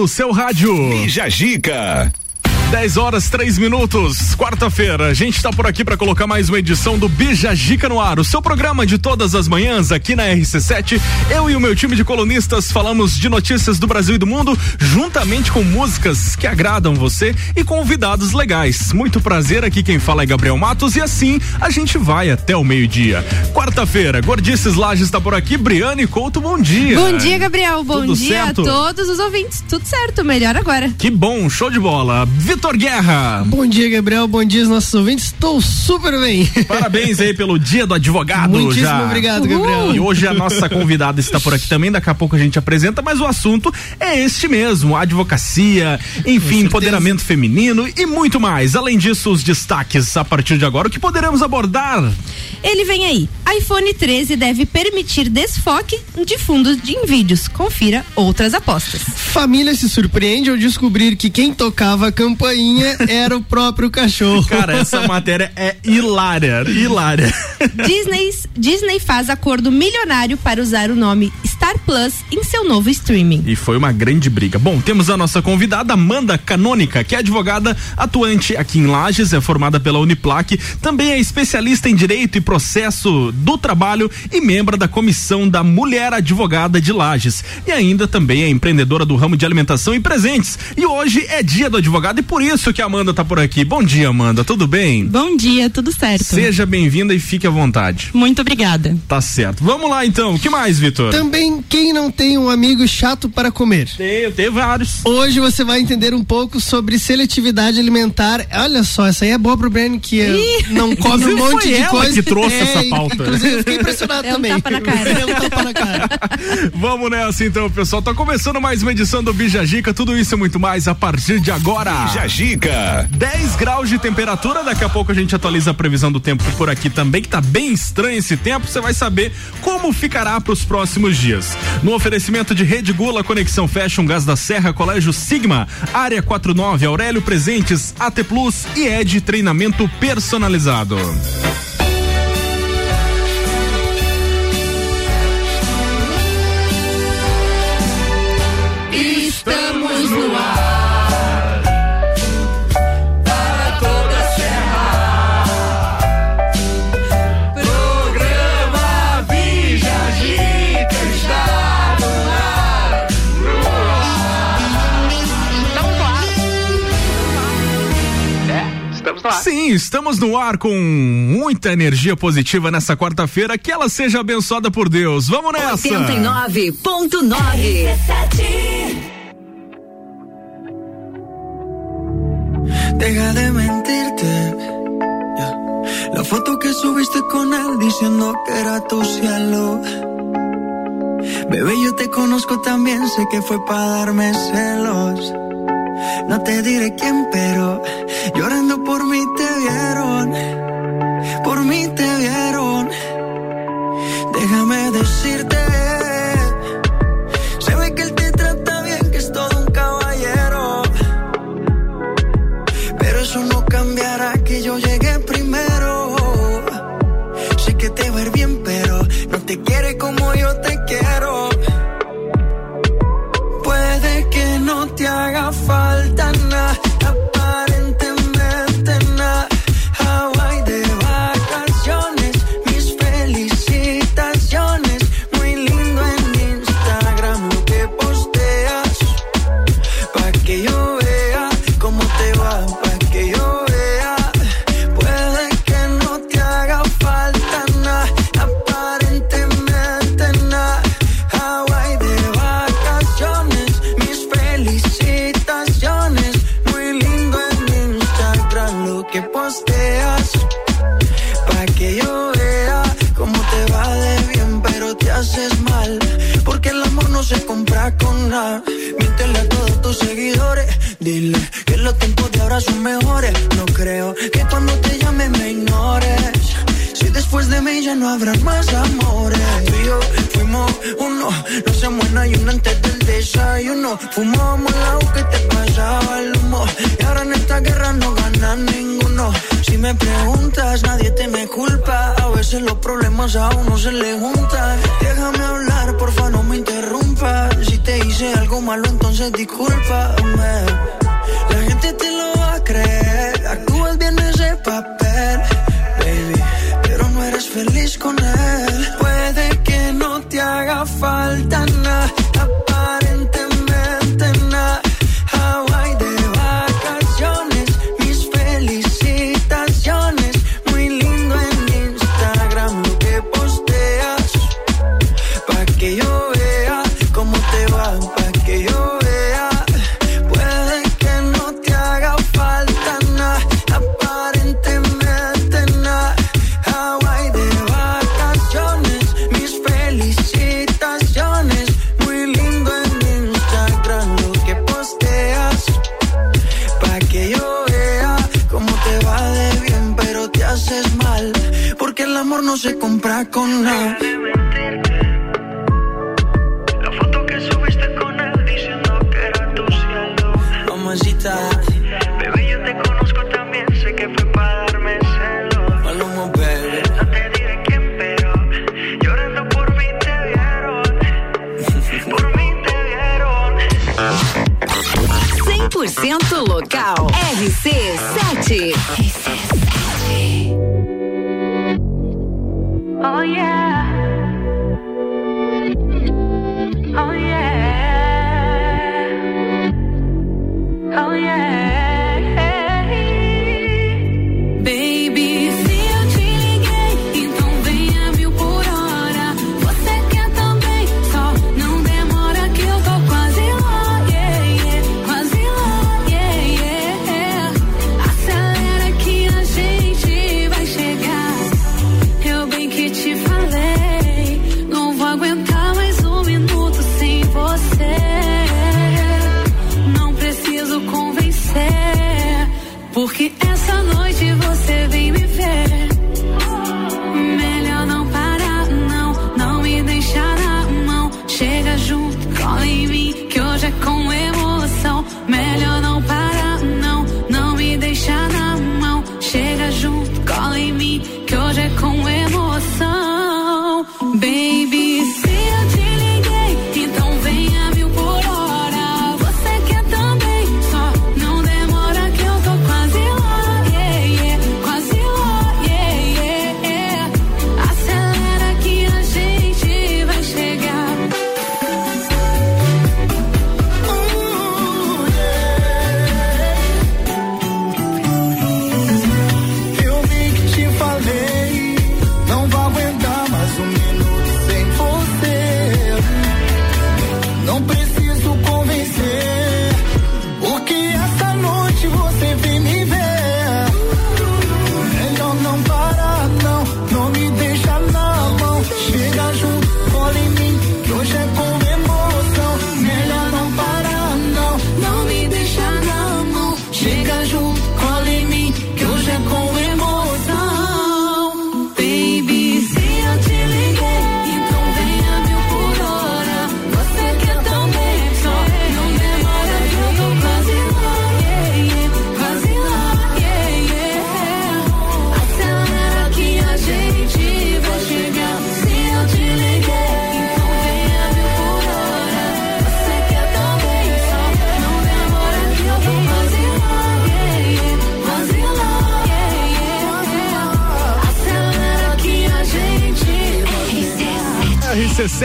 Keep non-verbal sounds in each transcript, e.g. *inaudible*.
no seu rádio. Bija Gica. 10 horas, 3 minutos, quarta-feira. A gente está por aqui para colocar mais uma edição do Bija Gica no ar. O seu programa de todas as manhãs aqui na RC7. Eu e o meu time de colunistas falamos de notícias do Brasil e do mundo, juntamente com músicas que agradam você e convidados legais. Muito prazer, aqui quem fala é Gabriel Matos e assim a gente vai até o meio-dia. Quarta-feira, Gordices Lages está por aqui. Briane Couto, bom dia. Bom dia, Gabriel. Bom Tudo dia certo? a todos os ouvintes. Tudo certo, melhor agora. Que bom, show de bola. Vitor Guerra. Bom dia, Gabriel. Bom dia, nossos ouvintes. Estou super bem. Parabéns aí pelo dia do advogado. Muitíssimo já. obrigado, Uhul. Gabriel. E hoje a nossa convidada está por aqui também, daqui a pouco a gente apresenta, mas o assunto é este mesmo: advocacia, enfim, empoderamento feminino e muito mais. Além disso, os destaques a partir de agora, o que poderemos abordar? Ele vem aí. iPhone 13 deve permitir desfoque de fundos de em vídeos. Confira outras apostas. Família se surpreende ao descobrir que quem tocava a campainha era o próprio cachorro. Cara, essa matéria é hilária, hilária. Disney, Disney faz acordo milionário para usar o nome Star Plus em seu novo streaming. E foi uma grande briga. Bom, temos a nossa convidada Amanda Canônica, que é advogada atuante aqui em Lages, é formada pela Uniplac, também é especialista em direito e processo do trabalho e membro da comissão da Mulher Advogada de Lages. E ainda também é empreendedora do ramo de alimentação e presentes. E hoje é dia do advogado e por isso que a Amanda tá por aqui. Bom dia, Amanda, tudo bem? Bom dia, tudo certo. Seja bem-vinda e fique à vontade. Muito obrigada. Tá certo. Vamos lá então. O que mais, Vitor? Também quem não tem um amigo chato para comer. Tenho, tenho vários. Hoje você vai entender um pouco sobre seletividade alimentar. Olha só, essa aí é boa pro Breno que eh, não come um monte foi de ela coisa. que trouxe É, essa pauta. Inclusive eu fiquei impressionado *laughs* É um também. tapa na cara. *laughs* É um tapa na cara. *laughs* Vamos nessa então, pessoal. Tá começando mais uma edição do Bija Gica. Tudo isso e muito mais a partir de agora. Bija Gica. 10 graus de temperatura. Daqui a pouco a gente atualiza a previsão do tempo por aqui também, que tá bem estranho esse tempo. Você vai saber como ficará para os próximos dias. No oferecimento de Rede Gula, Conexão Fashion, Gás da Serra, Colégio Sigma, Área 49, Aurélio Presentes, AT Plus e Ed Treinamento Personalizado. Estamos no ar. Sim, estamos no ar com muita energia positiva nessa quarta-feira. Que ela seja abençoada por Deus. Vamos nessa! 89.9. Deja de mentirte. ya. La foto que subiste con él diciendo que era tu cielo. Bebé, yo te conozco también, sé que fue para darme celos. No te diré quién, pero llorando por mí te vieron. Por mí te vieron. Déjame decirte.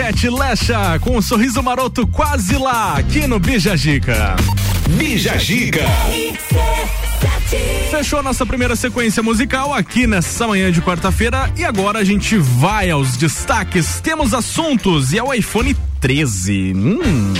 Ivete Lecha com um sorriso maroto quase lá, aqui no Bija Gica. Bija Gica. Fechou a nossa primeira sequência musical aqui nessa manhã de quarta-feira e agora a gente vai aos destaques. Temos assuntos e é o iPhone 13. Hum.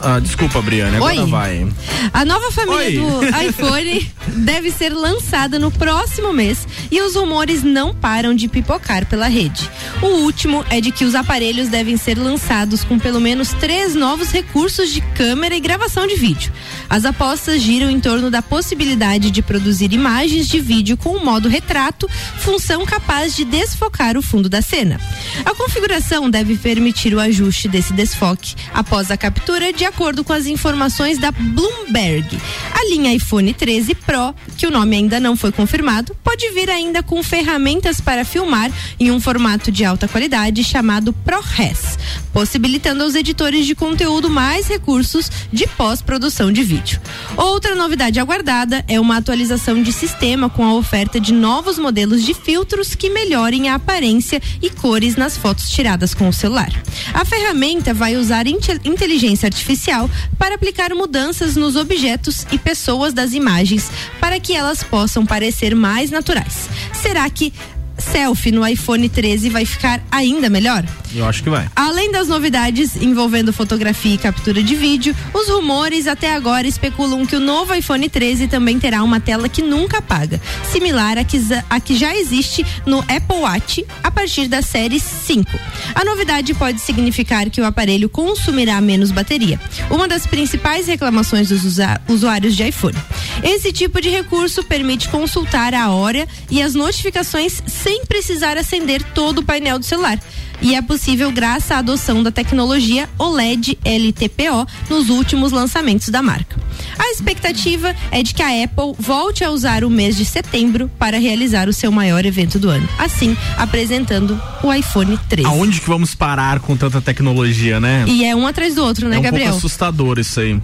Ah, desculpa, Briane, agora Oi. vai. A nova família Oi. do *laughs* iPhone deve ser lançada no próximo mês e os rumores não param de pipocar pela rede. O último é de que os aparelhos devem ser lançados com pelo menos três novos recursos de câmera e gravação de vídeo. As apostas giram em torno da possibilidade de produzir imagens de vídeo com o modo retrato, função capaz de desfocar o fundo da cena. A configuração deve permitir o ajuste desse desfoque após a captura, de acordo com as informações da Bloomberg. A linha iPhone 13 Pro, que o nome ainda não foi confirmado, pode vir ainda com ferramentas para filmar em um formato de alta qualidade chamado ProRes, possibilitando aos editores de conteúdo mais recursos de pós-produção de vídeo. Outra novidade aguardada é uma atualização de sistema com a oferta de novos modelos de filtros que melhorem a aparência e cores nas fotos tiradas com o celular. A ferramenta vai usar inte- inteligência artificial para aplicar mudanças nos objetos e pessoas das imagens para que elas possam parecer mais naturais. Será que selfie no iPhone 13 vai ficar ainda melhor? Eu acho que vai. Além das novidades envolvendo fotografia e captura de vídeo, os rumores até agora especulam que o novo iPhone 13 também terá uma tela que nunca apaga, similar à que, à que já existe no Apple Watch a partir da série 5. A novidade pode significar que o aparelho consumirá menos bateria, uma das principais reclamações dos usuários de iPhone. Esse tipo de recurso permite consultar a hora e as notificações sem precisar acender todo o painel do celular e é possível graças à adoção da tecnologia OLED LTPO nos últimos lançamentos da marca. A expectativa é de que a Apple volte a usar o mês de setembro para realizar o seu maior evento do ano, assim apresentando o iPhone 13. Aonde que vamos parar com tanta tecnologia, né? E é um atrás do outro, né, é um Gabriel? pouco assustador isso aí.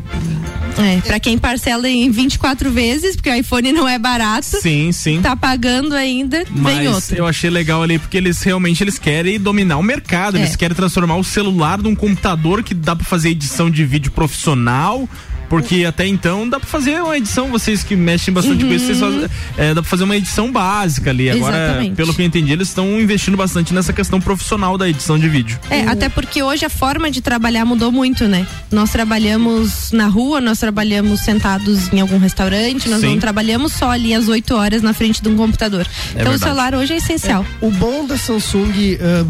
É, para quem parcela em 24 vezes, porque o iPhone não é barato, Sim, sim. tá pagando ainda, vem Mas outro. eu achei legal ali porque eles realmente eles querem dominar o mercado, É. eles querem transformar o celular num computador que dá pra fazer edição de vídeo profissional. Porque até então dá pra fazer uma edição, vocês que mexem bastante com isso, vocês fazem, é, dá pra fazer uma edição básica ali. Agora, Uhum. Exatamente. pelo que eu entendi, eles estão investindo bastante nessa questão profissional da edição de vídeo. É, até porque hoje a forma de trabalhar mudou muito, né? Nós trabalhamos na rua, nós trabalhamos sentados em algum restaurante, nós Sim. não trabalhamos só ali às 8 horas na frente de um computador. então o verdade. celular hoje é essencial. O bom da Samsung,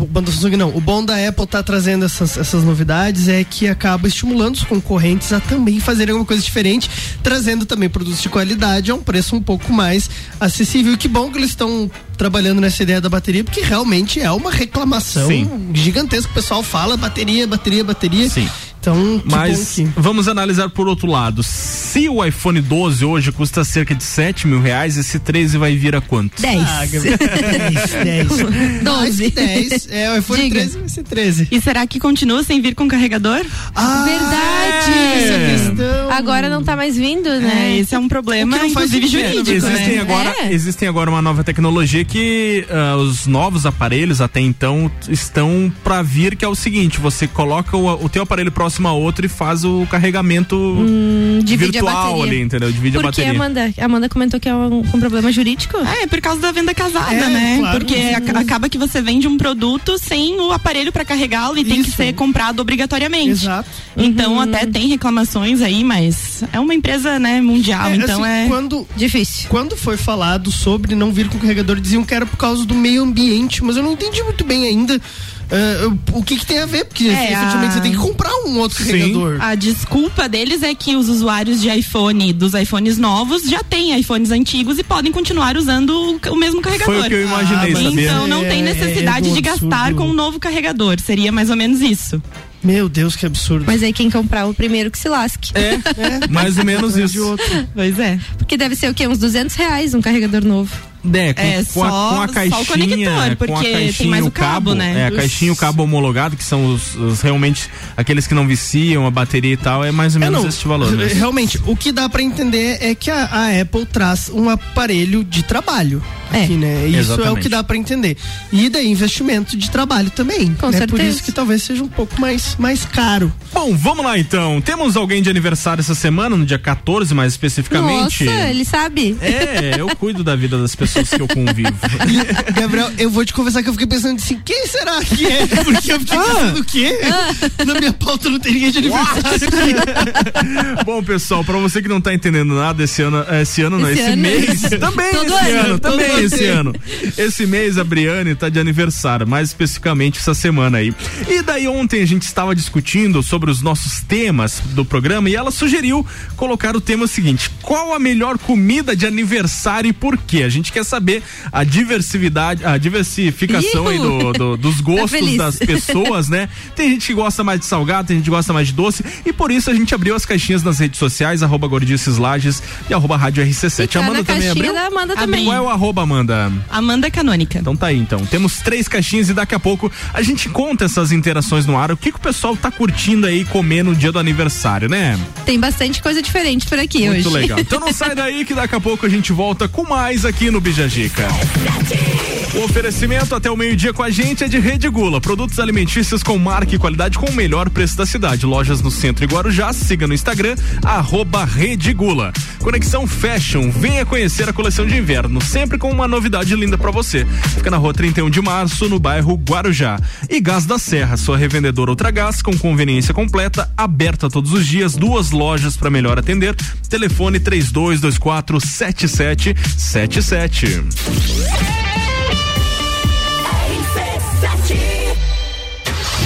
o bom da Samsung não, o bom da Apple tá trazendo essas, essas novidades é que acaba estimulando os concorrentes a também fazerem alguma coisa diferente, trazendo também produtos de qualidade a um preço um pouco mais acessível. Que bom que eles estão trabalhando nessa ideia da bateria, porque realmente é uma reclamação Sim. gigantesca. O pessoal fala bateria, bateria, bateria. Sim. Então, que Mas bom que... vamos analisar por outro lado. Se o iPhone 12 hoje custa cerca de 7 mil reais, esse 13 vai vir a quanto? 10. Ah, Gabriel, 10, 10. Mais 12. que 10. É, o iPhone Diga. 13 vai ser 13. E será que continua sem vir com carregador? Ah, Verdade. essa é a questão. Agora não tá mais vindo, É, né? esse é um problema, inclusive jurídico, existem né? agora É. existem agora uma nova tecnologia que ah, os novos aparelhos até então estão pra vir que é o seguinte você coloca o, o teu aparelho próximo a outro e faz o carregamento Hum, a virtual ali entendeu divide a Por que, bateria Amanda? A Amanda comentou que é um, um problema jurídico. É, por causa da venda casada, É, né? claro. Porque ac- acaba que você vende um produto sem o aparelho pra carregá-lo e tem que Isso. ser comprado obrigatoriamente. Exato. Então até tem reclamações aí, mas é uma empresa, né, mundial, É, então assim, é Quando, Difícil. quando foi falado sobre não vir com carregador, diziam que era por causa do meio ambiente, mas eu não entendi muito bem ainda eh, o que, que tem a ver, porque É, efetivamente a- você tem que comprar um outro Sim. carregador. A desculpa deles é que os usuários de iPhone, dos iPhones novos, já têm iPhones antigos e podem continuar usando o, o mesmo carregador. foi o que eu imaginei Ah, sabia Então não É, tem é, necessidade é de gastar absurdo. com um novo carregador. Seria mais ou menos isso. Meu Deus, que absurdo. Mas aí quem comprar o primeiro que se lasque. é *laughs* mais ou menos De isso outro. Pois é. Porque deve ser o quê? Uns 200 reais um carregador novo. É, com, É, com a, com a só o caixinha, conector, com a porque tem caixinha mais e o cabo, né? É, a caixinha e o cabo homologado, que são os, os realmente aqueles que não viciam, a bateria e tal, é mais ou É, menos não, esse valor. Né? Realmente, o que dá pra entender é que a, a Apple traz um aparelho de trabalho. É. Aqui, né? Isso é o Exatamente. que dá pra entender. E daí investimento de trabalho também. Com né? Por certeza. isso que talvez seja um pouco mais, mais caro. Bom, vamos lá então. Temos alguém de aniversário essa semana, no dia 14 mais especificamente. Nossa, ele sabe? É, eu cuido da vida das pessoas *laughs* que eu convivo. *laughs* Gabriel, eu vou te confessar que eu fiquei pensando assim, quem será que é? *laughs* Porque eu fiquei pensando o quê? Na minha pauta não tem ninguém de aniversário. *laughs* Bom, pessoal, pra você que não tá entendendo nada, esse ano, esse ano não, Esse esse ano. mês, também Todo esse ano, ano, também todo esse ano. ano. Esse mês a Briane tá de aniversário, mais especificamente essa semana aí. E daí ontem a gente estava discutindo sobre os nossos temas do programa e ela sugeriu colocar o tema seguinte: qual a melhor comida de aniversário e por quê? A gente quer quer saber a diversidade, a diversificação aí do, do- dos *laughs* gostos feliz. das pessoas, né? Tem gente que gosta mais de salgado, tem gente que gosta mais de doce e por isso a gente abriu as caixinhas nas redes sociais, arroba Gordices Lages e arroba Rádio RC7. E tá Amanda também caixinha abriu? da Amanda também. Qual é o arroba, Amanda? Amanda Canônica. Então tá aí, então. Temos três caixinhas e daqui a pouco a gente conta essas interações no ar. O que, que o pessoal tá curtindo aí comer no dia do aniversário, né? Tem bastante coisa diferente por aqui Muito hoje. legal. Então não *laughs* sai daí que daqui a pouco a gente volta com mais aqui no Bijagica. O oferecimento até o meio-dia com a gente é de Rede Gula, produtos alimentícios com marca e qualidade com o melhor preço da cidade. Lojas no centro e Guarujá, siga no Instagram, arroba Rede Gula. Conexão Fashion, venha conhecer a coleção de inverno, sempre com uma novidade linda pra você. Fica na rua 31 de março, no bairro Guarujá. E Gás da Serra, sua revendedora Ultragás, com conveniência completa, aberta todos os dias, duas lojas para melhor atender. Telefone 3224 7777. tune.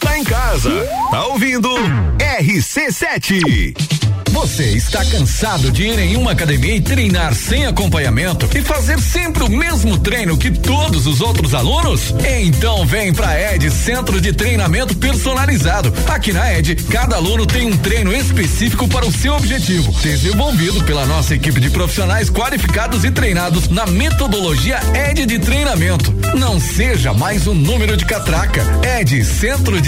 Tá em casa, tá ouvindo RC7. Você está cansado de ir em uma academia e treinar sem acompanhamento e fazer sempre o mesmo treino que todos os outros alunos? Então vem pra ED Centro de Treinamento Personalizado. Aqui na ED, cada aluno tem um treino específico para o seu objetivo, desenvolvido pela nossa equipe de profissionais qualificados e treinados na metodologia ED de treinamento. Não seja mais um número de catraca. ED Centro de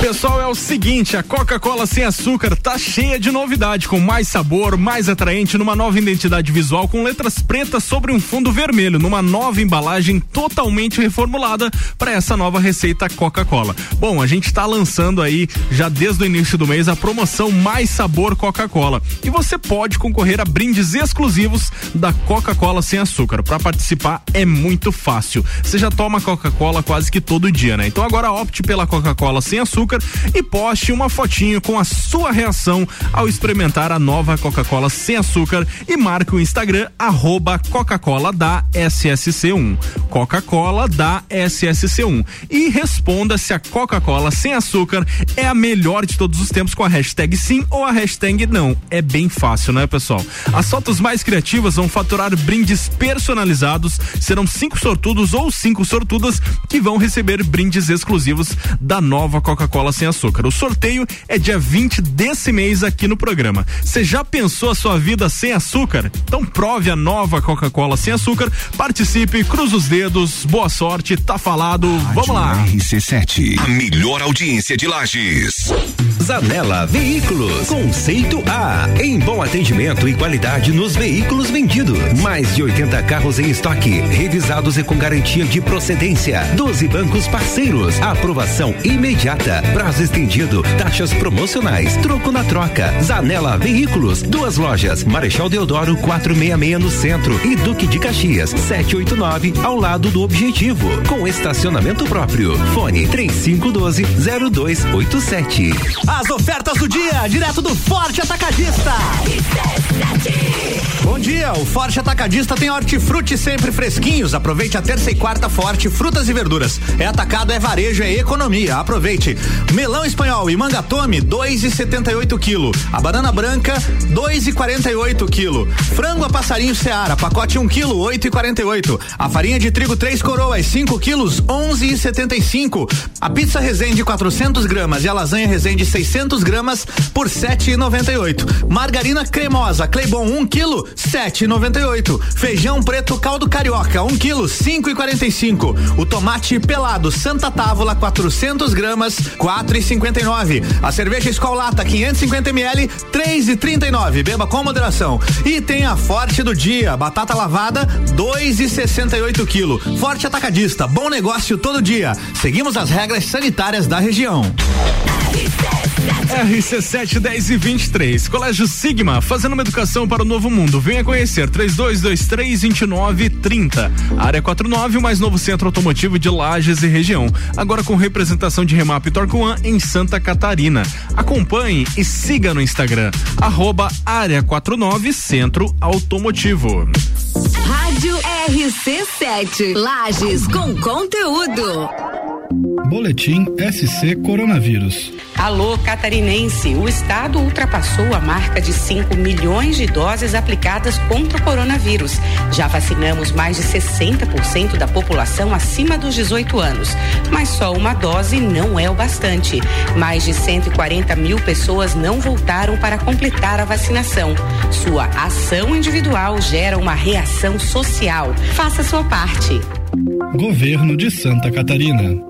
Pessoal, é o seguinte, a Coca-Cola sem açúcar tá cheia de novidade, com mais sabor, mais atraente, numa nova identidade visual com letras pretas sobre um fundo vermelho, numa nova embalagem totalmente reformulada para essa nova receita Coca-Cola. Bom, a gente tá lançando aí já desde o início do mês a promoção Mais Sabor Coca-Cola e você pode concorrer a brindes exclusivos da Coca-Cola sem açúcar. Para participar é muito fácil. Você já toma Coca-Cola quase que todo dia, né? Então agora opte pela Coca-Cola sem açúcar e poste uma fotinho com a sua reação ao experimentar a nova Coca-Cola sem açúcar e marque o Instagram Coca-Cola da SSC1. Coca-Cola da SSC1. E responda se a Coca-Cola sem açúcar é a melhor de todos os tempos com a hashtag sim ou a hashtag não. É bem fácil, né, pessoal? As fotos mais criativas vão faturar brindes personalizados. Serão cinco sortudos ou cinco sortudas que vão receber brindes exclusivos da nova Coca-Cola sem açúcar. O sorteio é dia 20 desse mês aqui no programa. Você já pensou a sua vida sem açúcar? Então prove a nova Coca-Cola sem açúcar, participe, cruza os dedos, boa sorte, tá falado, vamos lá. RC7, a melhor audiência de Lages. Zanela Veículos, conceito A, em bom atendimento e qualidade nos veículos vendidos. Mais de 80 carros em estoque, revisados e com garantia de procedência. 12 bancos parceiros, aprovação imediata, prazo estendido, taxas promocionais, troco na troca. Zanela Veículos, duas lojas, Marechal Deodoro 466 no centro e Duque de Caxias 789 ao lado do Objetivo, com estacionamento próprio. Fone 3512 0287. As ofertas do dia, direto do Forte Atacadista. Bom dia, o Forte Atacadista tem hortifruti sempre fresquinhos. Aproveite a terça e quarta forte, frutas e verduras. É atacado, é varejo, é economia. Aproveite. Melão espanhol e manga tome, dois e setenta e oito quilo. A banana branca, dois e quarenta e oito quilo. Frango a passarinho Seara, pacote um quilo, oito e quarenta e oito. A farinha de trigo três coroas, cinco quilos, onze e setenta e cinco. A pizza Resende 400 gramas e a lasanha Resende 600 gramas por sete e noventa e oito. Margarina cremosa Cleibon um quilo, sete e noventa e oito. Feijão preto caldo carioca um quilo, cinco e quarenta e cinco. O tomate pelado Santa Távola 400 gramas, quatro e cinquenta e nove. A cerveja Escolata 550 ml, três e trinta e nove. Beba com moderação. E tem a Forte do dia, batata lavada, dois e sessenta e oito quilo. Forte Atacadista, bom negócio todo dia. Seguimos as regras sanitárias da região. RC7 10 e 23. Colégio Sigma, fazendo uma educação para o novo mundo. Venha conhecer 3223 2930. Área 49, o mais novo centro automotivo de Lages e região. Agora com representação de Remap Torquan em Santa Catarina. Acompanhe e siga no Instagram. Área 49 Centro Automotivo. Rádio RC7. Lages com conteúdo. Boletim SC Coronavírus. Alô, catarinense. O estado ultrapassou a marca de 5 milhões de doses aplicadas contra o coronavírus. Já vacinamos mais de 60% da população acima dos 18 anos. Mas só uma dose não é o bastante. Mais de 140 mil pessoas não voltaram para completar a vacinação. Sua ação individual gera uma reação social. Faça sua parte. Governo de Santa Catarina.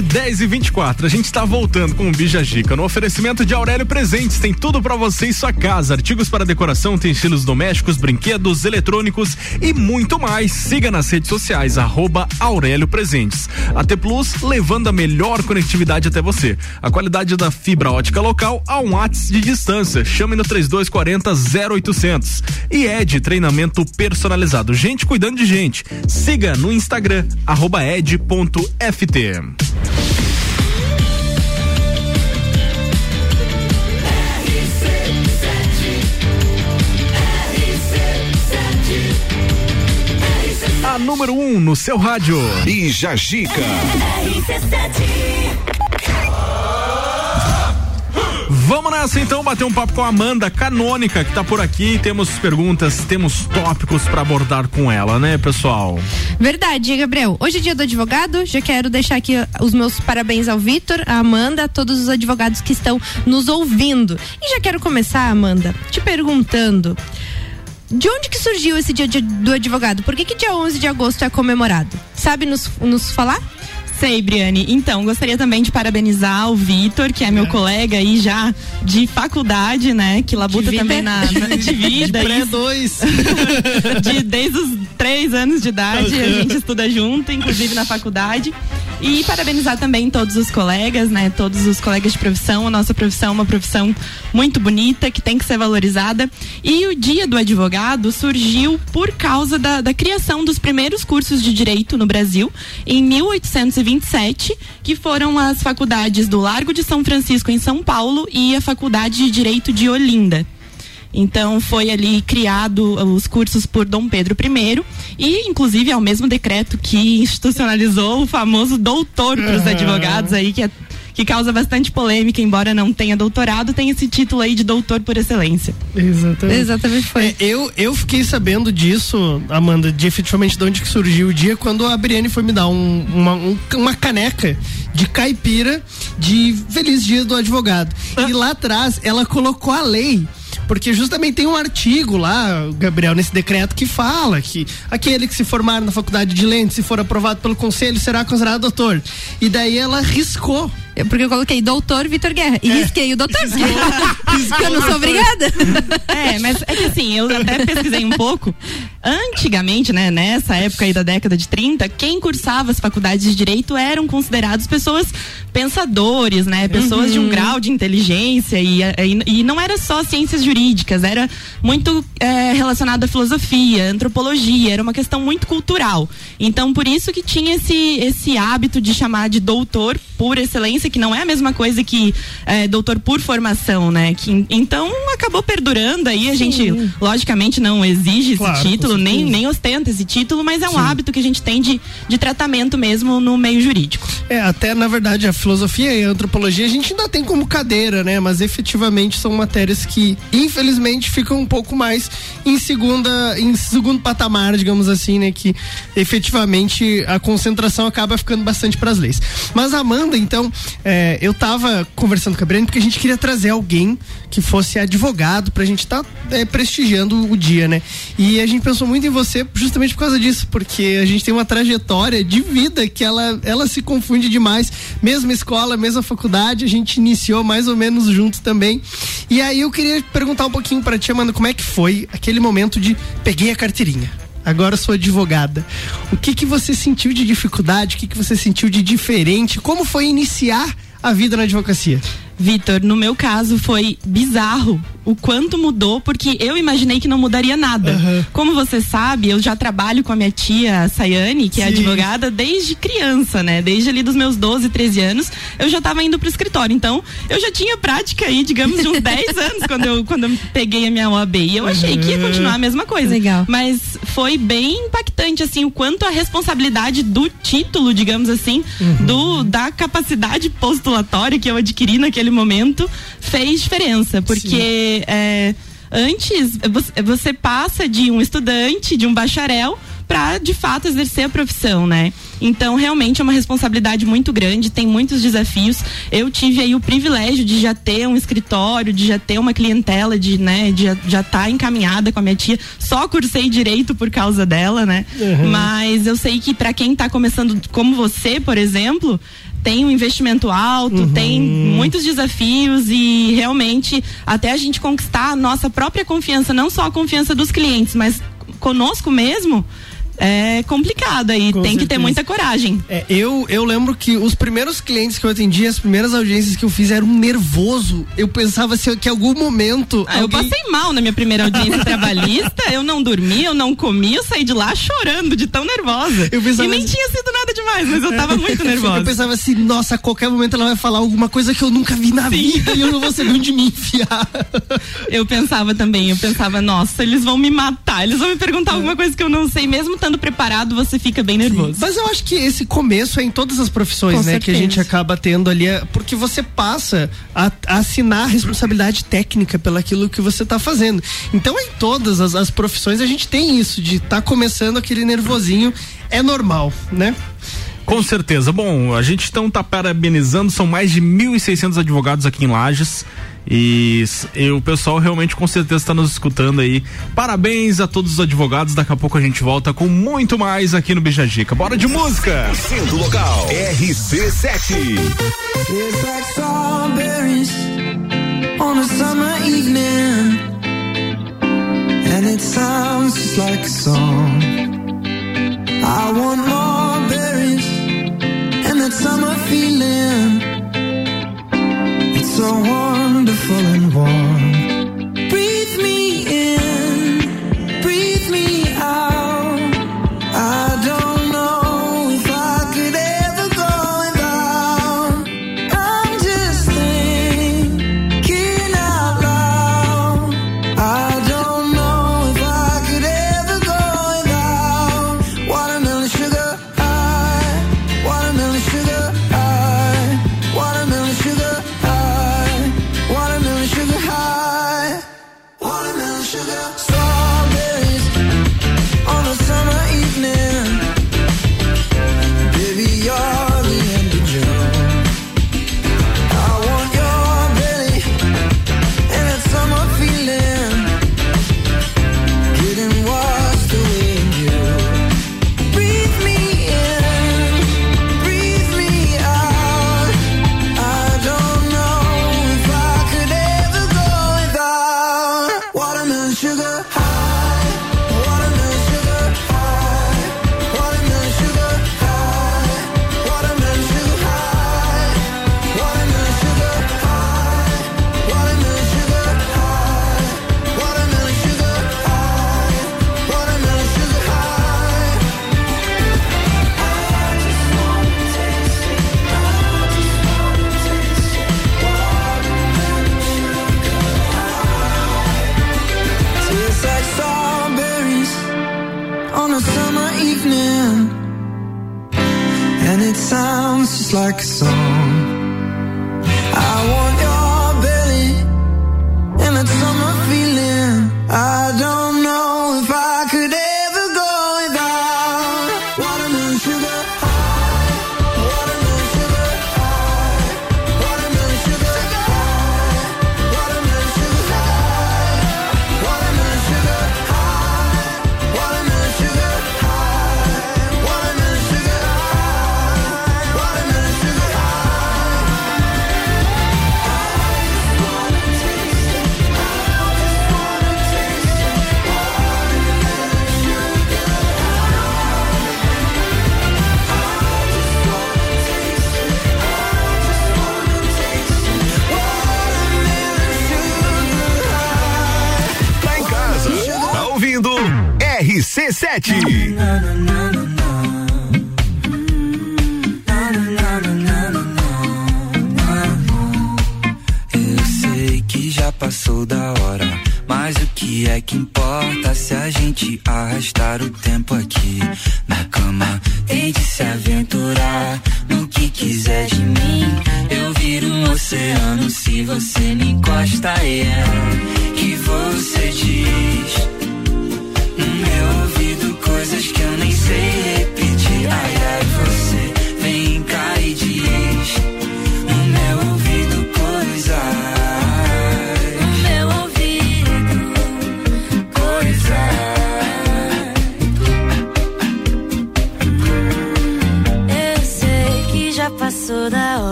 10 e 24. A gente está voltando com o Bija Gica. No oferecimento de Aurélio Presentes, tem tudo para você e sua casa: artigos para decoração, utensílios domésticos, brinquedos, eletrônicos e muito mais. Siga nas redes sociais, arroba Aurélio Presentes. AT Plus, levando a melhor conectividade até você. A qualidade da fibra ótica local a um watts de distância. Chame no 3240 0800. E Ed, treinamento personalizado. Gente cuidando de gente. Siga no Instagram, arroba ed.ft. A número 1 um no seu rádio. Bija Gica. Vamos nessa então bater um papo com a Amanda Canônica que tá por aqui. Temos perguntas, temos tópicos para abordar com ela, né, pessoal? Verdade, Gabriel. Hoje é dia do advogado. Já quero deixar aqui os meus parabéns ao Vitor, à Amanda, a todos os advogados que estão nos ouvindo. E já quero começar, Amanda, te perguntando. De onde que surgiu esse dia do advogado? Por que, que dia 11 de agosto é comemorado? Sabe nos, nos falar? Sei, Briane. Então, gostaria também de parabenizar o Vitor, que é meu colega aí já de faculdade, né? Que labuta também na, na- *laughs* de vida. De pré dois. *laughs* de, desde os três anos de idade, a gente estuda junto, inclusive na faculdade. E parabenizar também todos os colegas, né? Todos os colegas de profissão. A nossa profissão é uma profissão muito bonita, que tem que ser valorizada. E o Dia do Advogado surgiu por causa da, da criação dos primeiros cursos de direito no Brasil, em 1827, que foram as faculdades do Largo de São Francisco, em São Paulo, e a Faculdade de Direito de Olinda. Então foi ali criado os cursos por Dom Pedro I e inclusive é o mesmo decreto que institucionalizou o famoso doutor para os advogados aí que é- que causa bastante polêmica, embora não tenha doutorado, tem esse título aí de doutor por excelência. Exatamente. Exatamente foi. É, eu, eu fiquei sabendo disso, Amanda, de efetivamente de onde que surgiu o dia, quando a Briane foi me dar um- uma, um- uma caneca de caipira de Feliz Dia do Advogado. E lá atrás ela colocou a lei. Porque justamente tem um artigo lá, Gabriel, nesse decreto que fala que aquele que se formar na faculdade de lente, se for aprovado pelo conselho, será considerado doutor. E daí ela riscou Eu- Porque eu coloquei doutor Vitor Guerra e risquei o doutor. Porque *laughs* eu não sou obrigada. É, mas é que assim, eu até pesquisei um pouco. Antigamente, né, nessa época aí da década de 30, quem cursava as faculdades de direito eram considerados pessoas pensadores, né, pessoas de um Uhum. grau de inteligência e, e, e não era só ciências jurídicas, era muito é, relacionado à filosofia, antropologia, era uma questão muito cultural. Então, por isso que tinha esse, esse hábito de chamar de doutor por excelência, que não é a mesma coisa que é, doutor por formação, né? Que, então, acabou perdurando aí, a gente, logicamente, não exige Claro, esse título, nem, nem ostenta esse título, mas é um Sim. hábito que a gente tem de, de tratamento mesmo no meio jurídico. É, até na verdade a filosofia e a antropologia a gente ainda tem como cadeira, né? Mas efetivamente são matérias que, infelizmente, ficam um pouco mais em segunda, em segundo patamar, digamos assim, né? Que efetivamente a concentração acaba ficando bastante para as leis. Mas Amanda, então, é, eu tava conversando com a Brenda porque a gente queria trazer alguém que fosse advogado pra gente estar prestigiando o dia, né? E a gente pensou muito em você justamente por causa disso, porque a gente tem uma trajetória de vida que ela, ela se confunde demais. Mesma escola, mesma faculdade, a gente iniciou mais ou menos juntos também. E aí eu queria perguntar um pouquinho pra ti, Amanda, como é que foi aquele momento de peguei a carteirinha. Agora sou advogada. O que que você sentiu de dificuldade? O que que você sentiu de diferente? Como foi iniciar a vida na advocacia? Vitor, no meu caso foi bizarro o quanto mudou, porque eu imaginei que não mudaria nada. Como você sabe, eu já trabalho com a minha tia Sayane, que é Sim. advogada desde criança, né? Desde ali dos meus 12, 13 anos, eu já estava indo pro escritório. Então, eu já tinha prática aí, digamos, de uns *laughs* 10 anos quando eu, quando eu peguei a minha OAB. E eu achei que ia continuar a mesma coisa. Legal. Mas foi bem impactante, assim, o quanto a responsabilidade do título, digamos assim, do, da capacidade postulatória que eu adquiri naquele momento fez diferença. Porque é, antes você, passa de um estudante, de um bacharel, para de fato exercer a profissão, né? Então, realmente é uma responsabilidade muito grande, tem muitos desafios. Eu tive aí o privilégio de já ter um escritório, de já ter uma clientela, de, né, de já- estar encaminhada com a minha tia. Só cursei direito por causa dela, né? Uhum. Mas eu sei que para quem tá começando como você, por exemplo, tem um investimento alto, tem muitos desafios e realmente até a gente conquistar a nossa própria confiança, não só a confiança dos clientes, mas conosco mesmo, é complicado aí. Com tem que ter certeza. muita coragem. É, eu, eu lembro que os primeiros clientes que eu atendi, as primeiras audiências que eu fiz eram nervoso. Eu pensava assim, que em algum momento. Ah, Eu passei mal na minha primeira audiência *laughs* trabalhista, eu não dormi, eu não comi, eu saí de lá chorando de tão nervosa. Eu pensava e nem assim- tinha sido nada demais, mas eu tava muito *laughs* nervosa. Eu pensava assim, nossa, a qualquer momento ela vai falar alguma coisa que eu nunca vi na vida e eu não vou saber onde me enfiar. Eu pensava também, eu pensava, nossa, eles vão me matar, eles vão me perguntar alguma coisa que eu não sei, mesmo estando preparado, você fica bem nervoso. Mas eu acho que esse começo é em todas as profissões, Com né? Que a certeza. gente acaba tendo ali, é- porque você passa a, a assinar a responsabilidade técnica pelaquilo que você tá fazendo. Então, em todas as, as profissões, a gente tem isso, de estar começando aquele nervosinho, é normal, né? Com certeza. Bom, a gente então tá parabenizando, são mais de 1.600 advogados aqui em Lages. E, e o pessoal realmente com certeza está nos escutando aí. Parabéns a todos os advogados. Daqui a pouco a gente volta com muito mais aqui no Bijagica. Bora de música! Centro Local RC7. It's like strawberries on a summer evening, and it sounds just like a song. I want more berries and that summer feeling. It's so wonderful and warm.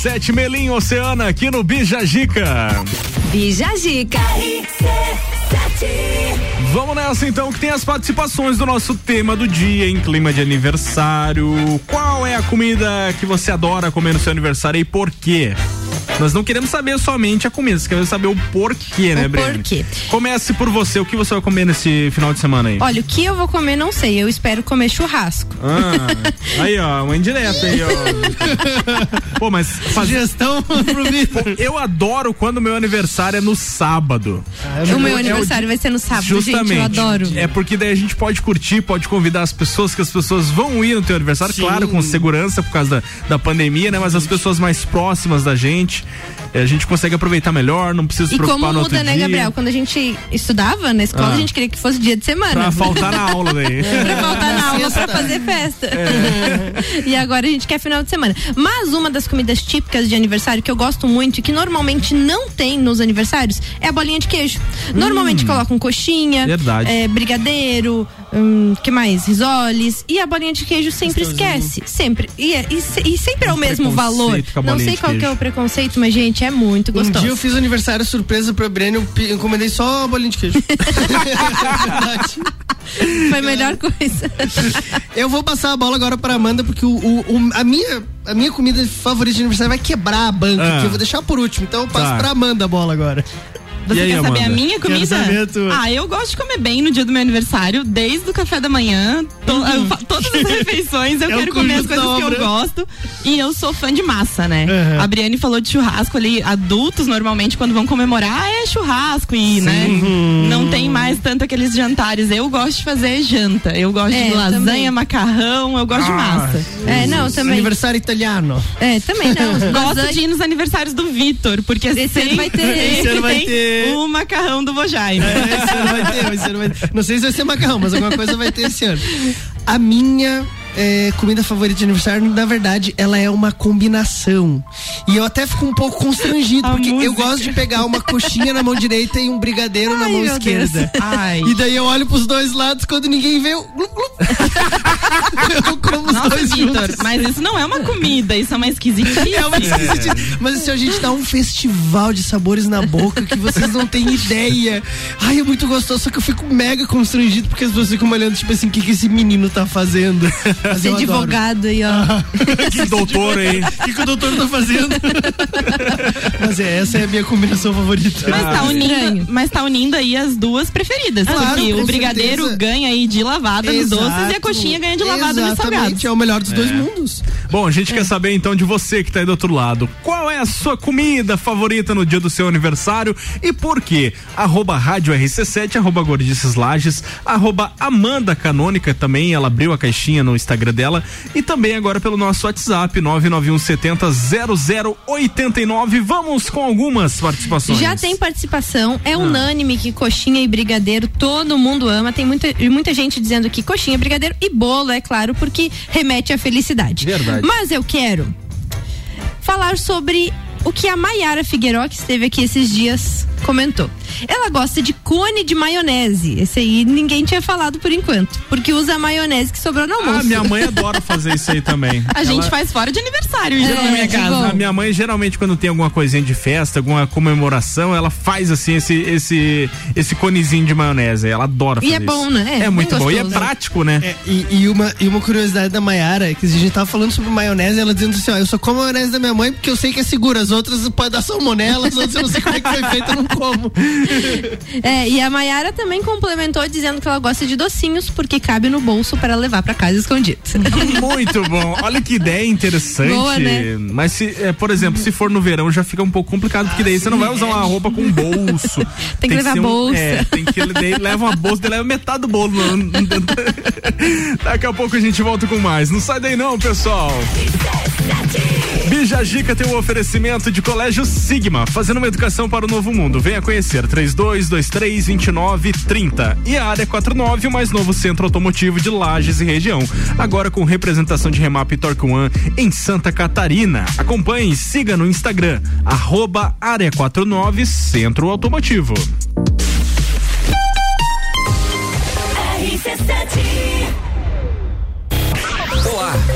RC7 Melim Oceana aqui no Bijagica. Bijagica. Vamos nessa então, que tem as participações do nosso tema do dia em clima de aniversário. Qual é a comida que você adora comer no seu aniversário e por quê? Nós não queremos saber somente a comida, nós queremos saber o porquê, né, O Breno? porquê. Comece por você, o que você vai comer nesse final de semana aí? Olha, o que eu vou comer, não sei. Eu espero comer churrasco. Ah, *laughs* aí, ó, uma indireta aí, ó. *laughs* Pô, mas. Sugestão pro Vitor. Eu adoro quando o meu aniversário é no sábado. o meu aniversário vai ser no sábado, Justamente. gente. Eu adoro. É porque daí a gente pode curtir, pode convidar as pessoas, que as pessoas vão ir no teu aniversário, Sim. claro, com segurança por causa da, da pandemia, né? Mas as pessoas mais próximas da gente, eh, a gente consegue aproveitar melhor, não precisa se E preocupar como no outro muda, né, dia. Gabriel? Quando a gente estudava na escola, Ah. a gente queria que fosse dia de semana. Pra faltar na aula daí. *laughs* pra faltar na aula pra fazer festa. É. *laughs* e agora a gente quer final de semana. Mas uma das comidas típicas de aniversário que eu gosto muito e que normalmente não tem nos aniversários é a bolinha de queijo. Normalmente colocam coxinha, Hum. É, brigadeiro, hum, que mais? Risoles. E a bolinha de queijo sempre esquece. Sempre. E, é- e e sempre é o mesmo valor. Não sei qual que é o preconceito, mas, gente, é muito Um gostoso. dia eu fiz aniversário surpresa pro Breno, eu encomendei só a bolinha de queijo. *laughs* *laughs* Foi a melhor coisa. Eu vou passar a bola agora pra Amanda, porque o, o- o- a, minha, a minha comida favorita de aniversário vai quebrar a banca, Ah. que eu vou deixar por último. Então eu passo Tá. pra Amanda a bola agora. Você E aí, quer saber Amanda? a minha comida? saber. Ah, eu gosto de comer bem no dia do meu aniversário, desde o café da manhã. to- eu fa- todas as *laughs* refeições eu É quero comer as coisas da que eu gosto. E eu sou fã de massa, né? Uhum. A Briane falou de churrasco ali. Adultos, normalmente, quando vão comemorar, é churrasco e, né? Não tem mais tanto aqueles jantares. Eu gosto de fazer janta. Eu gosto É, de lasanha, também. macarrão, eu gosto de massa. É, não, também. Aniversário italiano. É, também não. *laughs* Gosto de ir nos aniversários do Vitor, porque Esse sempre ano vai ter. Esse ano vai tem ter. o macarrão do Bojaime. É, esse ano vai ter, esse ano vai ter. Não sei se vai ser macarrão, mas alguma coisa vai ter esse ano. A minha é, comida favorita de aniversário, na verdade, ela é uma combinação. E eu até fico um pouco constrangido, A porque eu música. gosto de pegar uma coxinha na mão direita e um brigadeiro na Ai, mão meu esquerda. E daí eu olho pros dois lados quando ninguém vê. Eu. Eu como os Nossa, dois Vitor, juntos. mas isso não é uma comida, isso é uma esquisitice. É uma esquisitice. Mas assim, a gente dá um festival de sabores na boca que vocês não têm ideia. Ai, é muito gostoso, só que eu fico mega constrangido porque as pessoas ficam olhando, tipo assim, o que, que esse menino tá fazendo? Mas Esse adoro. advogado aí, ó. *laughs* Que doutor aí. O que, que o doutor tá fazendo? *laughs* Mas é, essa é a minha combinação favorita. Mas tá, unindo, estranho. mas tá unindo aí as duas preferidas. Claro, porque o brigadeiro certeza. ganha aí de lavada nos doces e a Exato. coxinha ganha de lavada. Exatamente, é o melhor dos dois mundos. Bom, a gente quer saber então de você que tá aí do outro lado. Qual é a sua comida favorita no dia do seu aniversário e por quê? Arroba Rádio RC7, arroba Gordices Lages, arroba Amanda Canônica também, ela abriu a caixinha no Instagram dela e também agora pelo nosso WhatsApp 99170 0089. Vamos com algumas participações. Já tem participação, é unânime que coxinha e brigadeiro todo mundo ama. Tem muita, muita gente dizendo que coxinha, brigadeiro e bolo, é claro, porque remete à felicidade. Verdade. Mas eu quero falar sobre o que a Maiara Figueiró, que esteve aqui esses dias, comentou. Ela gosta de cone de maionese. Esse aí ninguém tinha falado por enquanto, porque usa a maionese que sobrou no almoço. Ah, minha mãe *laughs* adora fazer isso aí também. A gente Ela- faz fora de aniversário É, bom. A minha mãe, geralmente, quando tem alguma coisinha de festa, alguma comemoração, ela faz assim esse esse esse conezinho de maionese. Ela adora E fazer é isso. bom, né? É É muito bom. E é prático, né? É, e, e uma, e uma curiosidade da Maiara é que a gente tava falando sobre maionese, ela dizendo assim, ó, eu só como a maionese da minha mãe porque eu sei que é segura, as outras pode dar salmonela, as outras eu não sei como é que foi feita, eu não como. *laughs* É, e a Maiara também complementou dizendo que ela gosta de docinhos porque cabe no bolso para levar para casa escondido. *laughs* Muito bom. Olha que ideia interessante. Boa, né? Mas se, é, por exemplo, se for no verão já fica um pouco complicado, porque daí você não vai usar uma roupa com bolso. *laughs* Tem que levar ser um- bolsa. é, tem que daí leva uma bolsa, daí leva metade do bolo. Daqui a pouco a gente volta com mais. Não sai daí não, pessoal. Bijagica tem o oferecimento de Colégio Sigma, fazendo uma educação para o novo mundo. Venha conhecer 3223 2930 e a área 49, o mais novo centro automotivo de Lages e região. Agora com representação de Remap e Torque One em Santa Catarina. Acompanhe e siga no Instagram, arroba área 49 Centro Automotivo. Olá,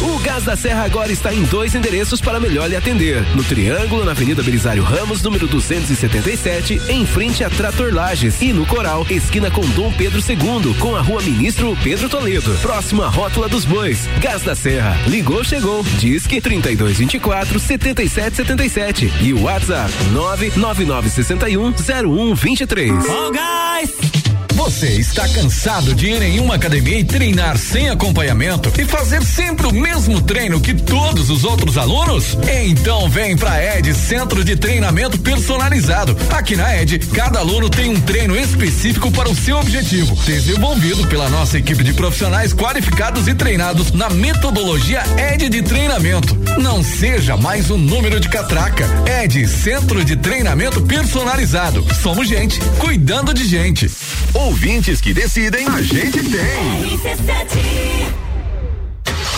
O Gás da Serra agora está em dois endereços para melhor lhe atender. No Triângulo, na Avenida Belisário Ramos, número 277, em frente a Trator Lages. E no Coral, esquina com Dom Pedro II, com a rua Ministro Pedro Toledo. Próximo à Rótula dos Bois. Gás da Serra. Ligou, chegou. Disque 3224 7777. E o WhatsApp 99961 0123. Você está cansado de ir em uma academia e treinar sem acompanhamento e fazer sempre o mesmo treino que todos os outros alunos? Então vem pra ED Centro de Treinamento Personalizado. Aqui na ED, cada aluno tem um treino específico para o seu objetivo, desenvolvido pela nossa equipe de profissionais qualificados e treinados na metodologia ED de treinamento. Não seja mais um número de catraca. ED Centro de Treinamento Personalizado. Somos gente cuidando de gente. Ouvintes que decidem, a gente tem.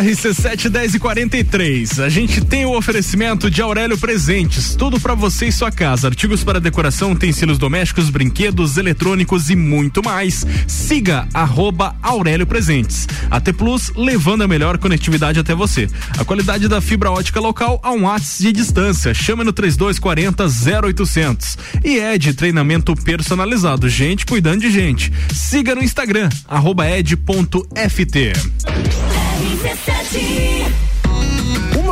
RC7 10 e 43. A gente tem o oferecimento de Aurélio Presentes. Tudo para você e sua casa. Artigos para decoração, utensílios domésticos, brinquedos, eletrônicos e muito mais. Siga arroba Aurélio Presentes. AT Plus levando a melhor conectividade até você. A qualidade da fibra ótica local a um watts de distância. Chame no 3240 0800. E é de treinamento personalizado. Gente cuidando de gente. Siga no Instagram arroba Uma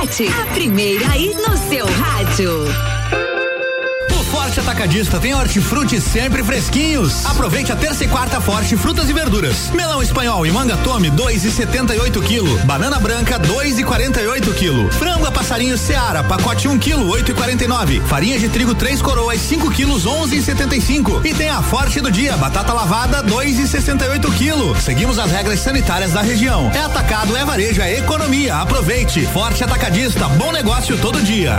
a primeira aí no seu rádio. Forte Atacadista tem hortifruti sempre fresquinhos. Aproveite a terça e quarta Forte Frutas e Verduras. Melão espanhol e manga tome 2,78 kg. Banana branca 2,48 kg. Frango passarinho Seara, pacote 1 kg 8,49. Farinha de trigo 3 coroas 5 kg 11,75. E tem a Forte do dia, batata lavada 2,68 kg. Seguimos as regras sanitárias da região. É atacado, é varejo, é economia. Aproveite. Forte Atacadista, bom negócio todo dia.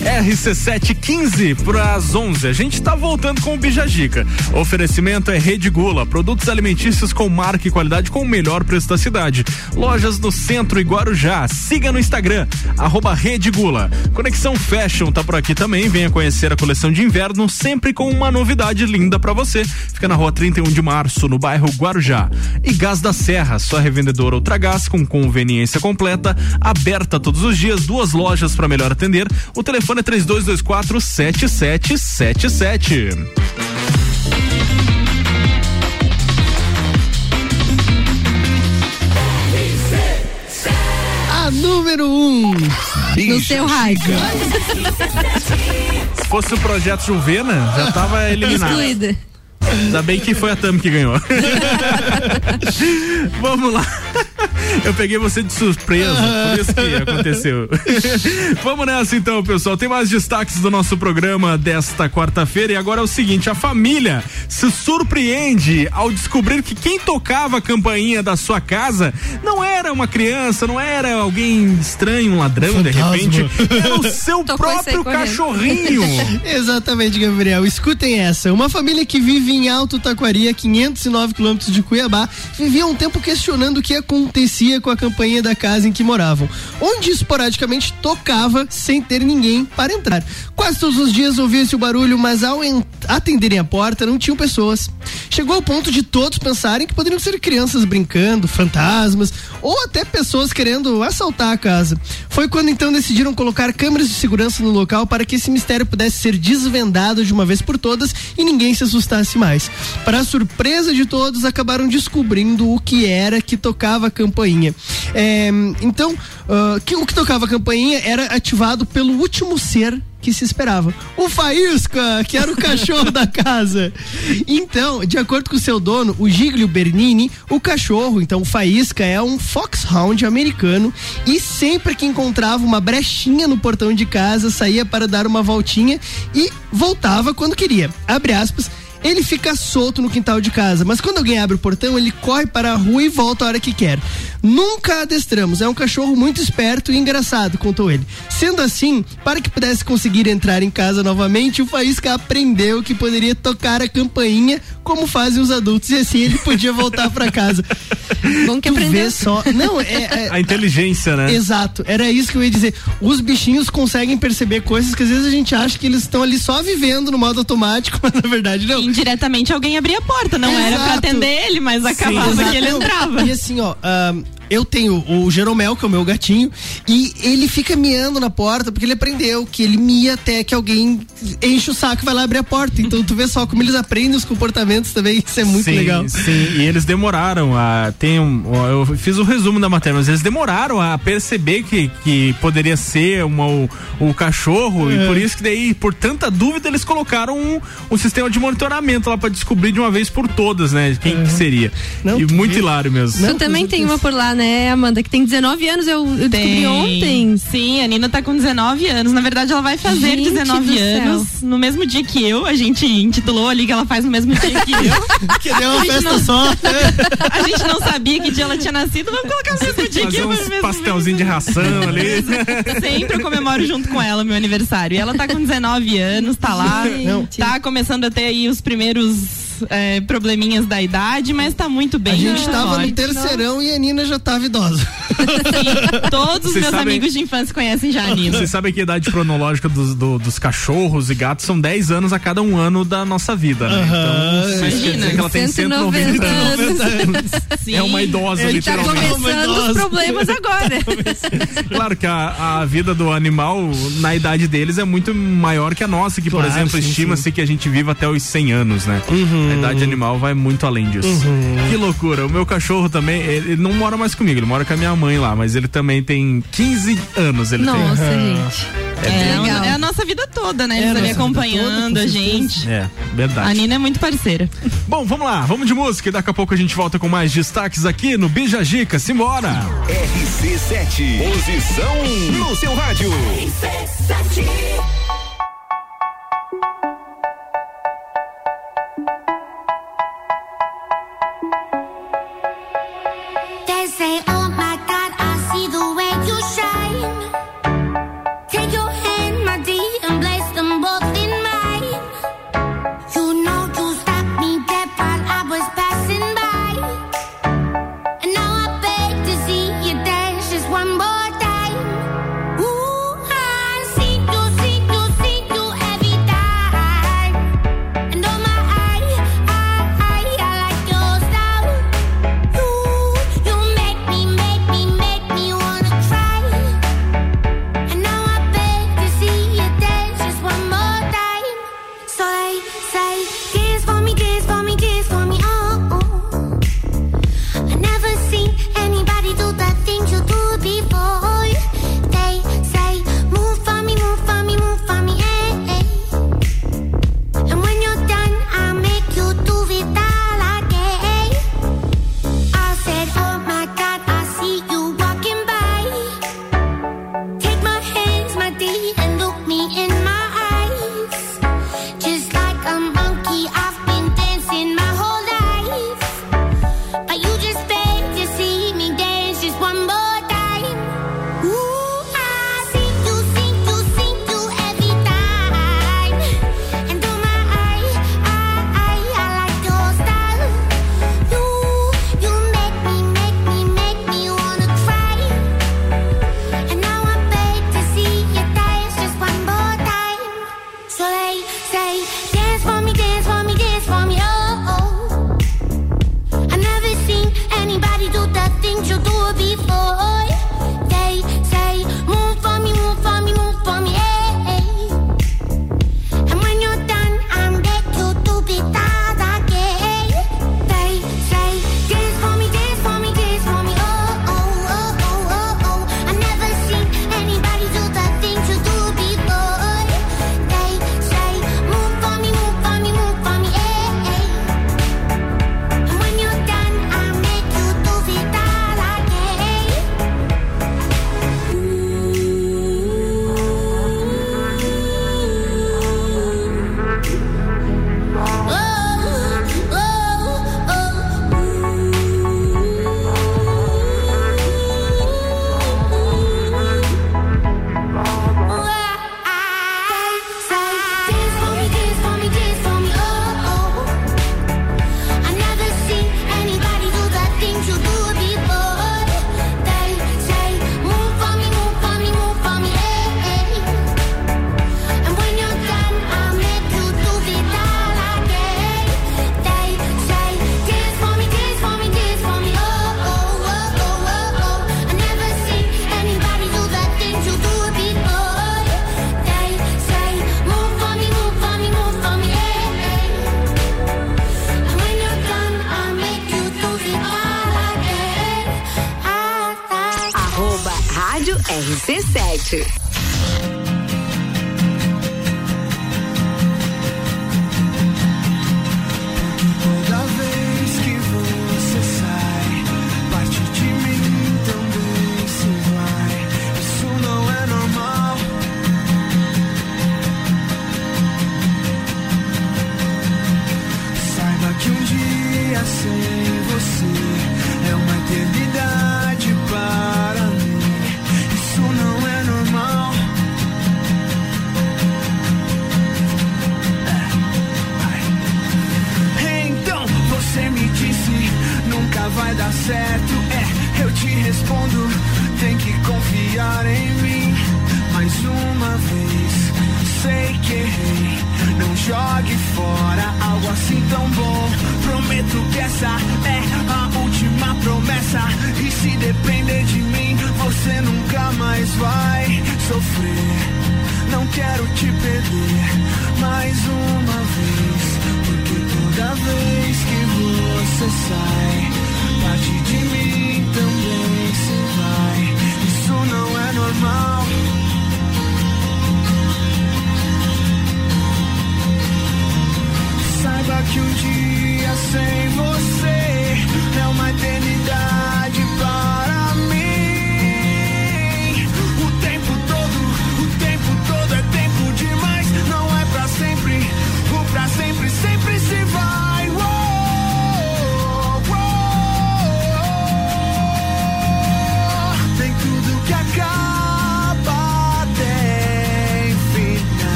RC715 para as 11. A gente está voltando com o Bijagica. Oferecimento é Rede Gula, produtos alimentícios com marca e qualidade com o melhor preço da cidade. Lojas no centro e Guarujá. Siga no Instagram, arroba Rede Gula. Conexão Fashion tá por aqui também. Venha conhecer a coleção de inverno, sempre com uma novidade linda para você. Fica na rua 31 de março, no bairro Guarujá. E Gás da Serra, sua revendedora Ultragás com conveniência completa, aberta todos os dias, duas lojas para melhor atender. O telefone é 3224 7777. A número 1 um, no seu rádio. Se fosse o projeto Juvena, já tava *laughs* eliminado. Excluída. Ainda bem que foi a Tam que ganhou. *laughs* Vamos lá. Eu peguei você de surpresa, por isso que aconteceu. *laughs* Vamos nessa então, pessoal. Tem mais destaques do nosso programa desta quarta-feira. E agora é o seguinte: a família se surpreende ao descobrir que quem tocava a campainha da sua casa não era uma criança, não era alguém estranho, um ladrão, de repente. Era o seu próprio cachorrinho. *laughs* Exatamente, Gabriel. Escutem essa. Uma família que vive em Alto Taquari, a 509 quilômetros de Cuiabá, vivia um tempo questionando o que acontecia com a campainha da casa em que moravam, onde esporadicamente tocava sem ter ninguém para entrar. Quase todos os dias ouvia-se o barulho, mas ao en- atenderem a porta não tinham pessoas. Chegou ao ponto de todos pensarem que poderiam ser crianças brincando, fantasmas ou até pessoas querendo assaltar a casa. Foi quando então decidiram colocar câmeras de segurança no local para que esse mistério pudesse ser desvendado de uma vez por todas e ninguém se assustasse mais. Para a surpresa de todos, acabaram descobrindo o que era que tocava a campainha. É, então, ah, que, o que tocava a campainha era ativado pelo último ser que se esperava. O Faísca, que era o cachorro *laughs* da casa. Então, de acordo com o seu dono, o Giglio Bernini, o cachorro, então o Faísca é um foxhound americano e sempre que encontrava uma brechinha no portão de casa, saía para dar uma voltinha e voltava quando queria. Abre aspas. Ele fica solto no quintal de casa, mas quando alguém abre o portão, ele corre para a rua e volta a hora que quer. Nunca adestramos, é um cachorro muito esperto e engraçado, contou ele. Sendo assim, para que pudesse conseguir entrar em casa novamente, o Faísca aprendeu que poderia tocar a campainha como fazem os adultos e assim ele podia voltar para casa. *laughs* Bom que tu aprendeu. vê só. Não, é, é- A inteligência, né? Exato, era isso que eu ia dizer. Os bichinhos conseguem perceber coisas que às vezes a gente acha que eles estão ali só vivendo no modo automático, *laughs* mas na verdade não. Indiretamente alguém abria a porta, não era pra Exato. atender ele, mas acabava Exato. que ele entrava. E assim, ó, ahn, eu tenho o Jeromel, que é o meu gatinho, e ele fica miando na porta, porque ele aprendeu que ele mia até que alguém enche o saco e vai lá abrir a porta. Então tu vê só como eles aprendem os comportamentos também, isso é muito sim, legal. Sim, e eles demoraram a. Tem um, eu fiz o resumo da matéria, mas eles demoraram a perceber que, que poderia ser uma, o, o cachorro, É. e por isso que daí, por tanta dúvida, eles colocaram um, um sistema de monitoramento lá pra descobrir de uma vez por todas, né? Quem que seria. e muito hilário mesmo. Tu também tem uma por lá, né, Amanda? Que tem 19 anos, eu, eu descobri Tem. ontem. Sim, a Nina tá com 19 anos. Na verdade, ela vai fazer Gente 19 do anos no mesmo dia que eu. A gente intitulou ali que ela faz no mesmo dia que eu. *laughs* que deu uma A gente festa não- só. *laughs* A gente não sabia que dia ela tinha nascido. Vamos colocar no mesmo dia que eu. uns pastelzinhos de ração *laughs* ali. Sempre eu comemoro junto com ela meu aniversário. E ela tá com 19 anos, tá lá. Não. Tá começando a ter aí os primeiros é, probleminhas da idade, mas tá muito bem. A gente tava no terceirão e a Nina já tava idosa. Todos os Vocês meus sabem- amigos de infância conhecem já a Nina. Você sabe que a idade cronológica dos, do- dos cachorros e gatos são 10 anos a cada um ano da nossa vida, né? Então, isso quer dizer que ela tem 190 190 anos. Sim. É uma idosa, Ele tá literalmente. começando os problemas agora. *laughs* Claro que a, a vida do animal, na idade deles, é muito maior que a nossa, que, por Claro, exemplo, sim, estima-se que a gente viva até os 100 anos, né? A idade animal vai muito além disso. Uhum. Que loucura. O meu cachorro também, ele, não mora mais comigo, ele mora com a minha mãe lá, mas ele também tem 15 anos. Ele Nossa, tem. gente. É, é, é legal. é a nossa vida toda, né? Eles tá ali acompanhando a gente. É, verdade. A Nina é muito parceira. Bom, vamos lá, vamos de música e daqui a pouco a gente volta com mais destaques aqui no Bija Gica. Simbora! RC7, posição no seu rádio. RC7.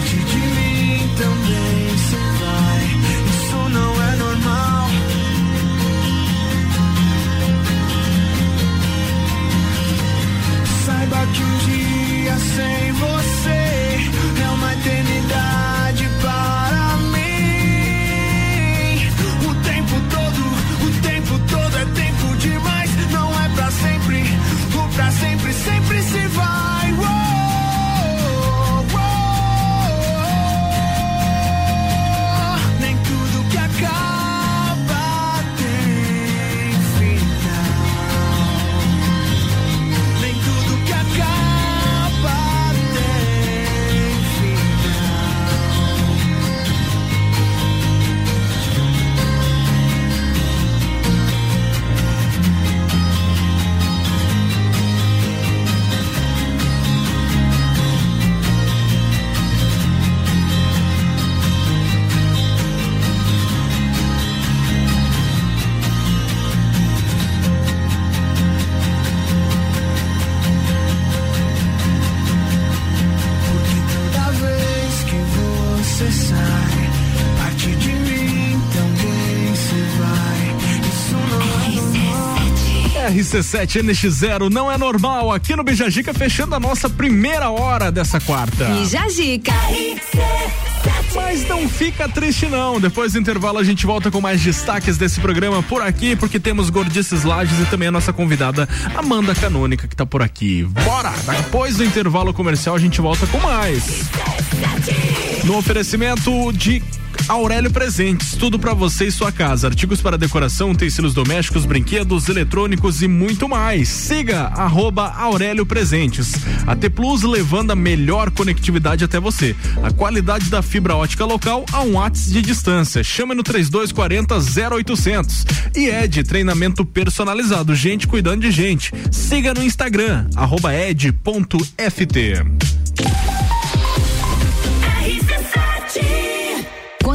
parte de mim também se vai. RC7 NX0 não é normal aqui no Bijajica, fechando a nossa primeira hora dessa quarta. Bijajica Mas não fica triste não. Depois do intervalo a gente volta com mais destaques desse programa por aqui, porque temos Gordices Lages e também a nossa convidada Amanda Canônica que tá por aqui. Bora! Depois do intervalo comercial a gente volta com mais. No oferecimento de Aurélio Presentes, tudo para você e sua casa, artigos para decoração, utensílios domésticos, brinquedos, eletrônicos e muito mais. Siga arroba Aurélio Presentes. A T Plus levando a melhor conectividade até você. A qualidade da fibra ótica local a um watts de distância. Chame no 3240 0800. E é Ed, treinamento personalizado, gente cuidando de gente. Siga no Instagram, arroba ed.ft.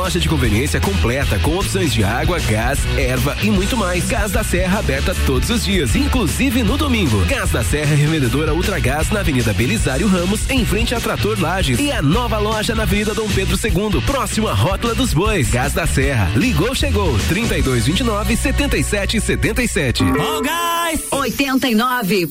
loja de conveniência completa com opções de água, gás, erva e muito mais. Gás da Serra aberta todos os dias, inclusive no domingo. Gás da Serra, revendedora Ultragás na Avenida Belisário Ramos, em frente a Trator Lages e a nova loja na Avenida Dom Pedro II, próximo à Rótula dos Bois. Gás da Serra, ligou, chegou, 3229 7777. Oh, guys! 89.9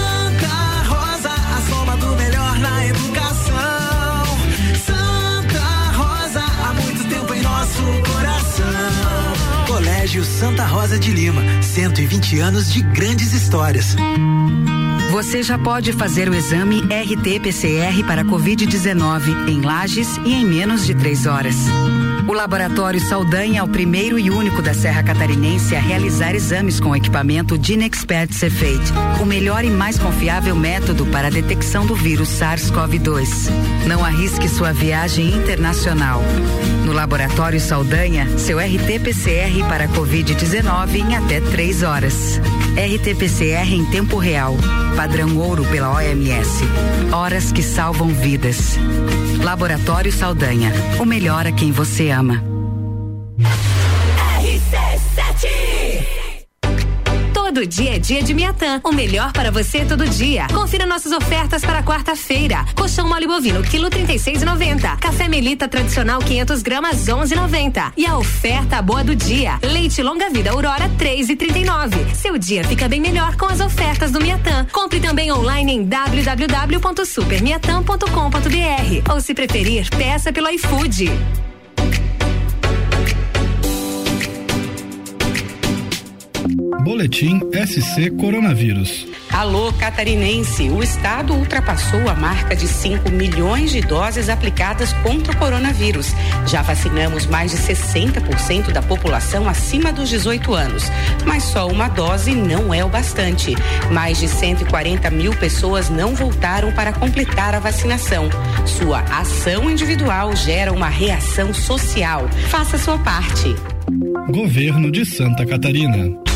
Colégio Santa Rosa de Lima, 120 anos de grandes histórias. Você já pode fazer o exame RT-PCR para Covid-19 em Lages e em menos de três horas. O Laboratório Saldanha é o primeiro e único da Serra Catarinense a realizar exames com equipamento Dinexpert Cefate, o melhor e mais confiável método para a detecção do vírus SARS-CoV-2. Não arrisque sua viagem internacional. No Laboratório Saldanha, seu RT-PCR para Covid-19 em até três horas. RT-PCR em tempo real. Padrão ouro pela OMS. Horas que salvam vidas. Laboratório Saldanha. O melhor a quem você ama. Todo dia é dia de Miatã. O melhor para você todo dia. Confira nossas ofertas para quarta-feira. Colchão mole bovino, quilo 36,90. Café Melita tradicional 500 gramas 11,90. E a oferta boa do dia. Leite longa vida Aurora 3,39. Seu dia fica bem melhor com as ofertas do Miatã. Compre também online em www.supermiatã.com.br ou se preferir, peça pelo iFood. Boletim SC Coronavírus. Alô, catarinense! O estado ultrapassou a marca de 5 milhões de doses aplicadas contra o coronavírus. Já vacinamos mais de 60% da população acima dos 18 anos. Mas só uma dose não é o bastante. Mais de 140 mil pessoas não voltaram para completar a vacinação. Sua ação individual gera uma reação social. Faça sua parte. Governo de Santa Catarina.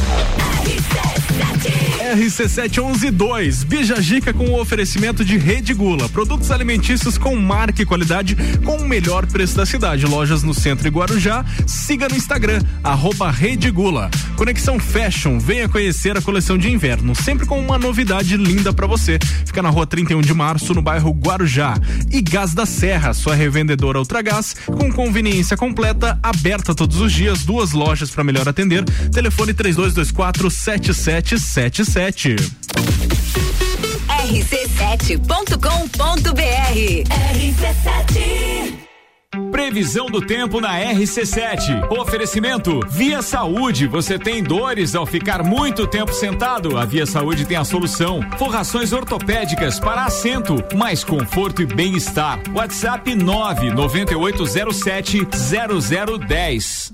That's it. RC7112, Bija Gica com o oferecimento de Rede Gula, produtos alimentícios com marca e qualidade com o melhor preço da cidade. Lojas no centro e Guarujá. Siga no Instagram, arroba Rede Gula. Conexão Fashion, venha conhecer a coleção de inverno, sempre com uma novidade linda para você. Fica na rua 31 de março, no bairro Guarujá. E Gás da Serra, sua revendedora Ultragás, com conveniência completa, aberta todos os dias, duas lojas para melhor atender. Telefone 3224 7777. rc7.com.br RC7 Previsão do tempo na RC7. Oferecimento Via Saúde. Você tem dores ao ficar muito tempo sentado? A Via Saúde tem a solução. Forrações ortopédicas para assento, mais conforto e bem-estar. WhatsApp 99807 0010.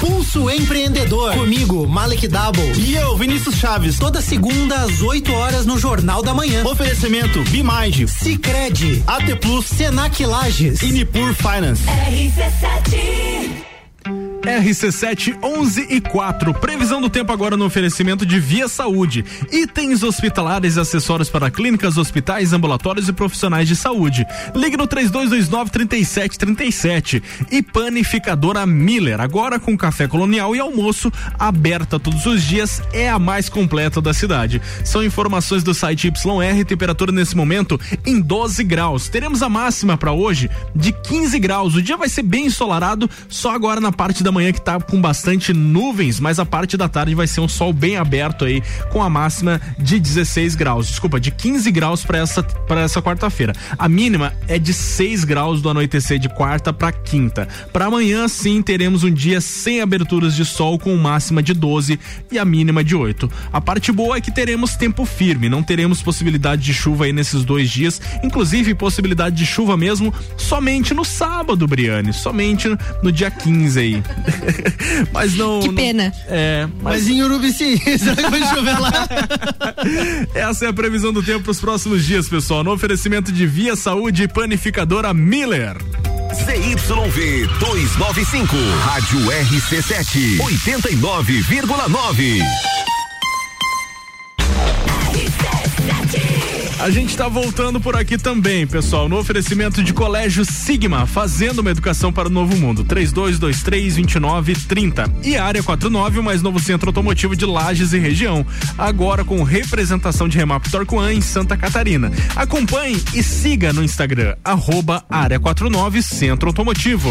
Pulso Empreendedor. Comigo, Malek Double. E eu, Vinícius Chaves. Toda segunda às 8 horas no Jornal da Manhã. Oferecimento Bimage, Cicred, AT Plus, Senac Lages e Nipur Finance. RC7 RC7 11 e 4. Previsão do tempo agora no oferecimento de Via Saúde. Itens hospitalares e acessórios para clínicas, hospitais, ambulatórios e profissionais de saúde. Ligue no 3229 3737. E panificadora Miller. Agora com café colonial e almoço aberta todos os dias. É a mais completa da cidade. São informações do site YR. Temperatura nesse momento em 12 graus. Teremos a máxima para hoje de 15 graus. O dia vai ser bem ensolarado, só agora na parte da manhã que tá com bastante nuvens, mas a parte da tarde vai ser um sol bem aberto aí, com a máxima de 16 graus. Desculpa, de 15 graus para essa para essa quarta-feira. A mínima é de 6 graus do anoitecer de quarta para quinta. Para amanhã sim teremos um dia sem aberturas de sol com máxima de 12 e a mínima de 8. A parte boa é que teremos tempo firme, não teremos possibilidade de chuva aí nesses dois dias, inclusive possibilidade de chuva mesmo somente no sábado, Briane, somente no dia 15 aí. *laughs* mas não. Que pena. Não, é, mas, Mas em Urubici, *laughs* será que vai chover lá? *laughs* essa é a previsão do tempo para os próximos dias, pessoal. No oferecimento de Via Saúde e Panificadora Miller. ZYV 295, Rádio RC7, 89,9. A gente está voltando por aqui também, pessoal, no oferecimento de Colégio Sigma, fazendo uma educação para o novo mundo. 3223-2930. E Área 49, o mais novo centro automotivo de Lages e região. Agora com representação de Remap Torquan em Santa Catarina. Acompanhe e siga no Instagram, arroba Área 49 Centro Automotivo.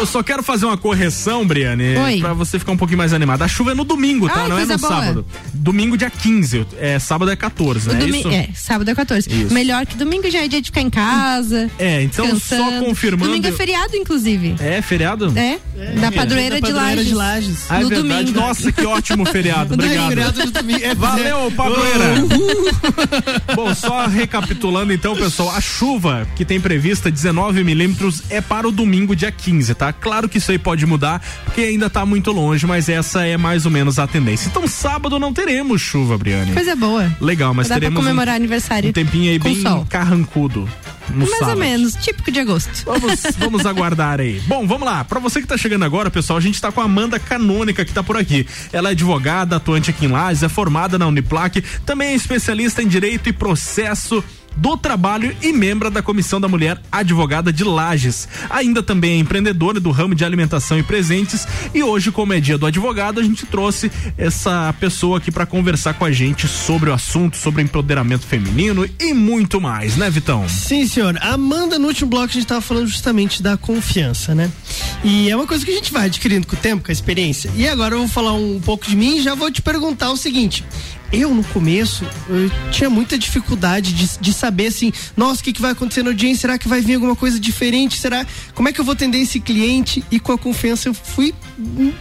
Eu só quero fazer uma correção, Briane, Oi. pra você ficar um pouquinho mais animada. A chuva é no domingo, tá? Ai, Não é no boa. sábado. Domingo, dia 15. É, sábado é 14, O né? É domi- isso? É, sábado é 14. Isso. Melhor que domingo já é dia de ficar em casa. É, então só confirmando. Domingo é feriado, inclusive. É, feriado? É, da padroeira, da de padroeira Lages. de Lages. Ah, é no verdade. domingo. Nossa, que ótimo feriado. *laughs* Não é Obrigado. feriado de domingo, é Valeu, padroeira. *laughs* Bom, só recapitulando então, pessoal, a chuva que tem prevista 19 milímetros é para o domingo, dia 15, tá? Claro que isso aí pode mudar, porque ainda tá muito longe, mas essa é mais ou menos a tendência. Então, sábado não teremos chuva, Briane. Coisa boa. Legal, mas Dá pra teremos comemorar um, aniversário um tempinho aí bem sol. carrancudo. No Mais sábado. ou menos, típico de agosto. Vamos, *laughs* vamos aguardar aí. Bom, vamos lá. Pra você que tá chegando agora, pessoal, a gente tá com a Amanda Canônica que tá por aqui. Ela é advogada, atuante aqui em Lages, é formada na Uniplac, também é especialista em direito e processo do trabalho e membro da Comissão da Mulher Advogada de Lages. Ainda também é empreendedora do ramo de alimentação e presentes e hoje, como é dia do advogado, a gente trouxe essa pessoa aqui para conversar com a gente sobre o assunto, sobre empoderamento feminino e muito mais, né, Vitão? Sim, senhor. Amanda, no último bloco a gente estava falando justamente da confiança, né? E é uma coisa que a gente vai adquirindo com o tempo, com a experiência. E agora eu vou falar um pouco de mim e já vou te perguntar o seguinte. Eu, no começo, eu tinha muita dificuldade de, de saber assim, nossa, o que, que vai acontecer na audiência? Será que vai vir alguma coisa diferente? Será? Como é que eu vou atender esse cliente? E com a confiança eu fui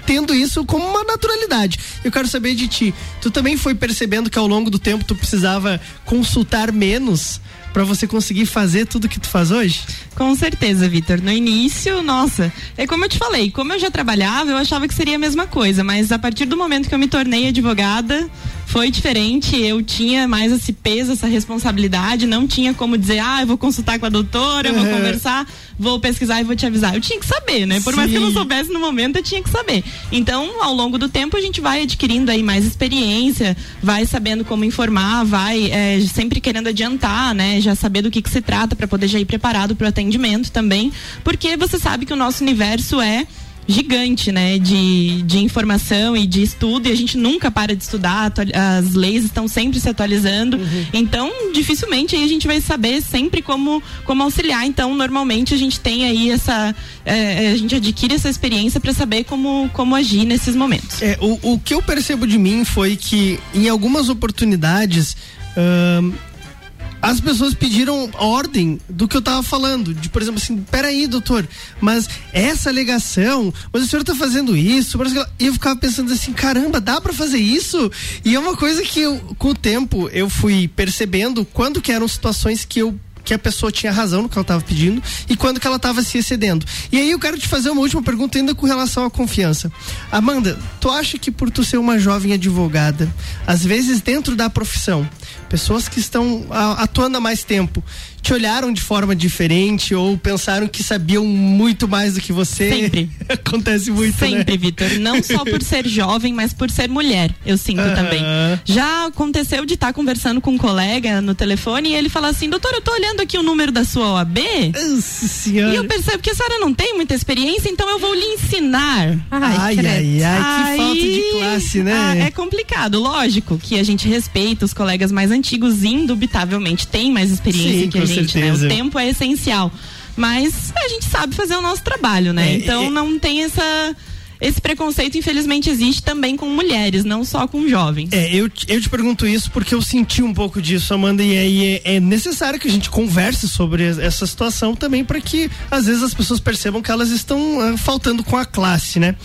tendo isso como uma naturalidade. Eu quero saber de ti. Tu também foi percebendo que ao longo do tempo tu precisava consultar menos para você conseguir fazer tudo que tu faz hoje? Com certeza, Vitor. No início, nossa, é como eu te falei, como eu já trabalhava, eu achava que seria a mesma coisa, mas a partir do momento que eu me tornei advogada, foi diferente. Eu tinha mais esse peso, essa responsabilidade, não tinha como dizer, ah, eu vou consultar com a doutora, eu vou conversar, vou pesquisar e vou te avisar. Eu tinha que saber, né? Por mais que eu não Sim. soubesse no momento, eu tinha que saber. Então, ao longo do tempo, a gente vai adquirindo aí mais experiência, vai sabendo como informar, vai é, sempre querendo adiantar, né? Já saber do que, que se trata para poder já ir preparado para o atendimento também, porque você sabe que o nosso universo é gigante, né, de, de informação e de estudo e a gente nunca para de estudar, as leis estão sempre se atualizando, Uhum. então dificilmente a gente vai saber sempre como, como auxiliar, então normalmente a gente tem aí essa, é, a gente adquire essa experiência para saber como, como agir nesses momentos. É, o, o que eu percebo de mim foi que em algumas oportunidades ahn, as pessoas pediram ordem do que eu tava falando. De, por exemplo, assim, peraí, doutor, mas essa alegação, mas o senhor tá fazendo isso, e eu ficava pensando assim, caramba, dá pra fazer isso? E é uma coisa que eu, com o tempo eu fui percebendo quando que eram situações que eu que a pessoa tinha razão no que ela estava pedindo e quando que ela estava se excedendo. E aí eu quero te fazer uma última pergunta ainda com relação à confiança. Amanda, tu acha que por tu ser uma jovem advogada, às vezes dentro da profissão, pessoas que estão atuando há mais tempo, te olharam de forma diferente ou pensaram que sabiam muito mais do que você? Sempre. *laughs* Acontece muito, Sempre, né? Vitor. Não só *laughs* por ser jovem, mas por ser mulher, eu sinto também. Já aconteceu de estar conversando com um colega no telefone e ele falar assim: doutor, eu tô olhando aqui o número da sua OAB. E eu percebo que a senhora não tem muita experiência, então eu vou lhe ensinar. Ai, credo. ai, ai, que falta de classe, né? Ah, é complicado. Lógico que a gente respeita os colegas mais antigos, indubitavelmente tem mais experiência Sim, que a gente, né? certeza. O tempo é essencial. Mas a gente sabe fazer o nosso trabalho, né? É, então é- não tem essa. Esse preconceito, infelizmente, existe também com mulheres, não só com jovens. É, eu, te- eu te pergunto isso porque eu senti um pouco disso, Amanda, e aí é, é necessário que a gente converse sobre es- essa situação também para que às vezes as pessoas percebam que elas estão ah, faltando com a classe, né?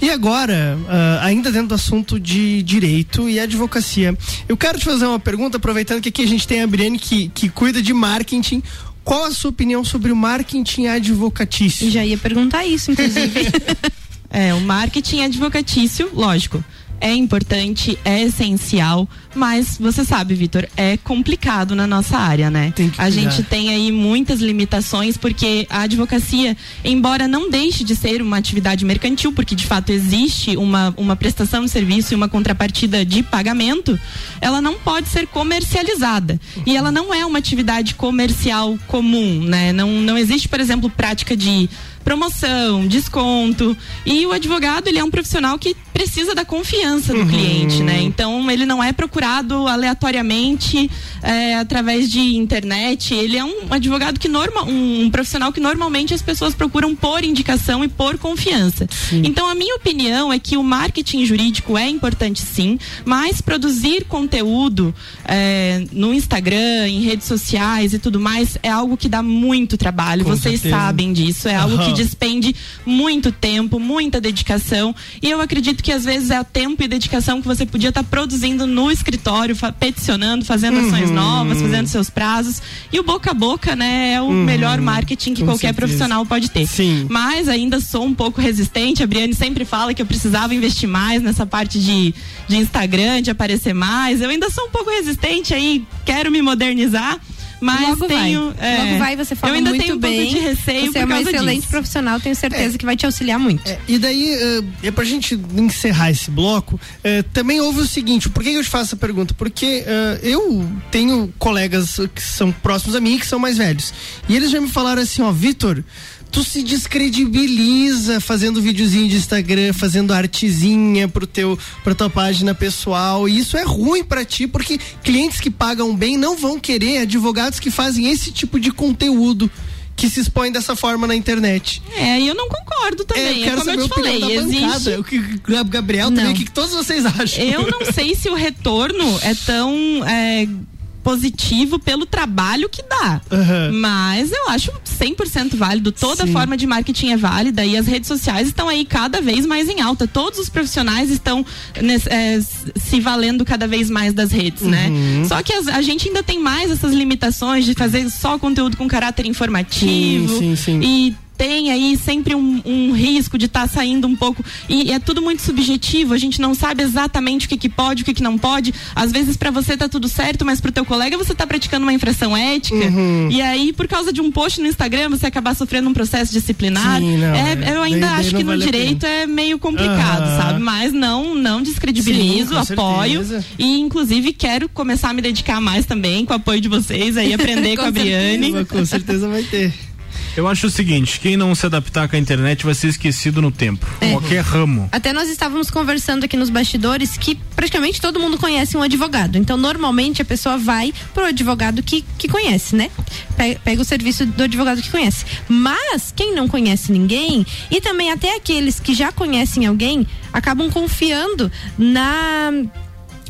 E agora, ah, ainda dentro do assunto de direito e advocacia, eu quero te fazer uma pergunta, aproveitando que aqui a gente tem a Briane que, que cuida de marketing. Qual a sua opinião sobre o marketing advocatício? Já ia perguntar isso, inclusive. *laughs* É, o marketing advocatício, lógico, é importante, é essencial, mas você sabe, Vitor, é complicado na nossa área, né? a gente tem aí muitas limitações porque a advocacia, embora não deixe de ser uma atividade mercantil, porque de fato existe uma, uma prestação de serviço e uma contrapartida de pagamento, ela não pode ser comercializada. E ela não é uma atividade comercial comum, né? Não, não existe, por exemplo, prática de promoção, desconto. E o advogado, ele é um profissional que precisa da confiança do Uhum. cliente, né? Então, ele não é procurado aleatoriamente é, através de internet. Ele é um advogado que norma, um, profissional que normalmente as pessoas procuram por indicação e por confiança. Então, a minha opinião é que o marketing jurídico é importante sim, mas produzir conteúdo é, no Instagram, em redes sociais e tudo mais é algo que dá muito trabalho. Com Vocês certeza. sabem disso. É algo que despende muito tempo, muita dedicação. E eu acredito que às vezes é o tempo e dedicação que você podia estar produzindo no escritório, fa- peticionando, fazendo ações Uhum. novas, fazendo seus prazos. E o boca a boca, né, é o Uhum. melhor marketing que Com qualquer certeza. profissional pode ter. Sim. Mas ainda sou um pouco resistente. A Briane sempre fala que eu precisava investir mais nessa parte de, de Instagram, de aparecer mais. Eu ainda sou um pouco resistente aí, quero me modernizar. Mas Logo tenho. vai. é, Logo vai, você fala Eu ainda muito tenho um bem. pouco de receio Você é uma excelente disso. profissional, tenho certeza que vai te auxiliar muito. E daí, eh, é pra gente encerrar esse bloco, eh, também houve o seguinte, por que eu te faço essa pergunta? Porque eh, eu tenho colegas que são próximos a mim e que são mais velhos. E eles já me falaram assim, ó, Vitor, tu se descredibiliza fazendo videozinho de Instagram, fazendo artezinha pro teu, pra tua página pessoal. E isso é ruim pra ti, porque clientes que pagam bem não vão querer advogados que fazem esse tipo de conteúdo. Que se expõem dessa forma na internet. É, e eu não concordo também. É, eu quero é como saber eu te falei, existe. O que o Gabriel também, o que, que todos vocês acham? Eu não sei se o retorno é tão é, positivo pelo trabalho que dá. Aham. Mas eu acho 100% válido. Toda Sim. forma de marketing é válida e as redes sociais estão aí cada vez mais em alta. Todos os profissionais estão nesse- é, se valendo cada vez mais das redes, né? Uhum. Só que as- a gente ainda tem mais essas limitações de fazer só conteúdo com caráter informativo. Sim, sim, sim. E tem aí sempre um, um risco de estar saindo um pouco. E é tudo muito subjetivo, a gente não sabe exatamente o que, que pode, o que, que não pode. Às vezes para você tá tudo certo, mas pro teu colega você tá praticando uma infração ética. Uhum. E aí, por causa de um post no Instagram, você acabar sofrendo um processo disciplinar. Sim, não, É, é. eu ainda Daí- acho que no vale direito é meio complicado, Aham. sabe? Mas não, não descredibilizo, Sim, com apoio. certeza. E inclusive quero começar a me dedicar mais também com o apoio de vocês aí, aprender *laughs* com, a Briane. Com certeza vai ter. Eu acho o seguinte, quem não se adaptar com a internet vai ser esquecido no tempo. É. Qualquer ramo. Até nós estávamos conversando aqui nos bastidores que praticamente todo mundo conhece um advogado. Então, normalmente a pessoa vai pro advogado que, que conhece, né? Pe- Pega o serviço do advogado que conhece. Mas quem não conhece ninguém e também até aqueles que já conhecem alguém acabam confiando na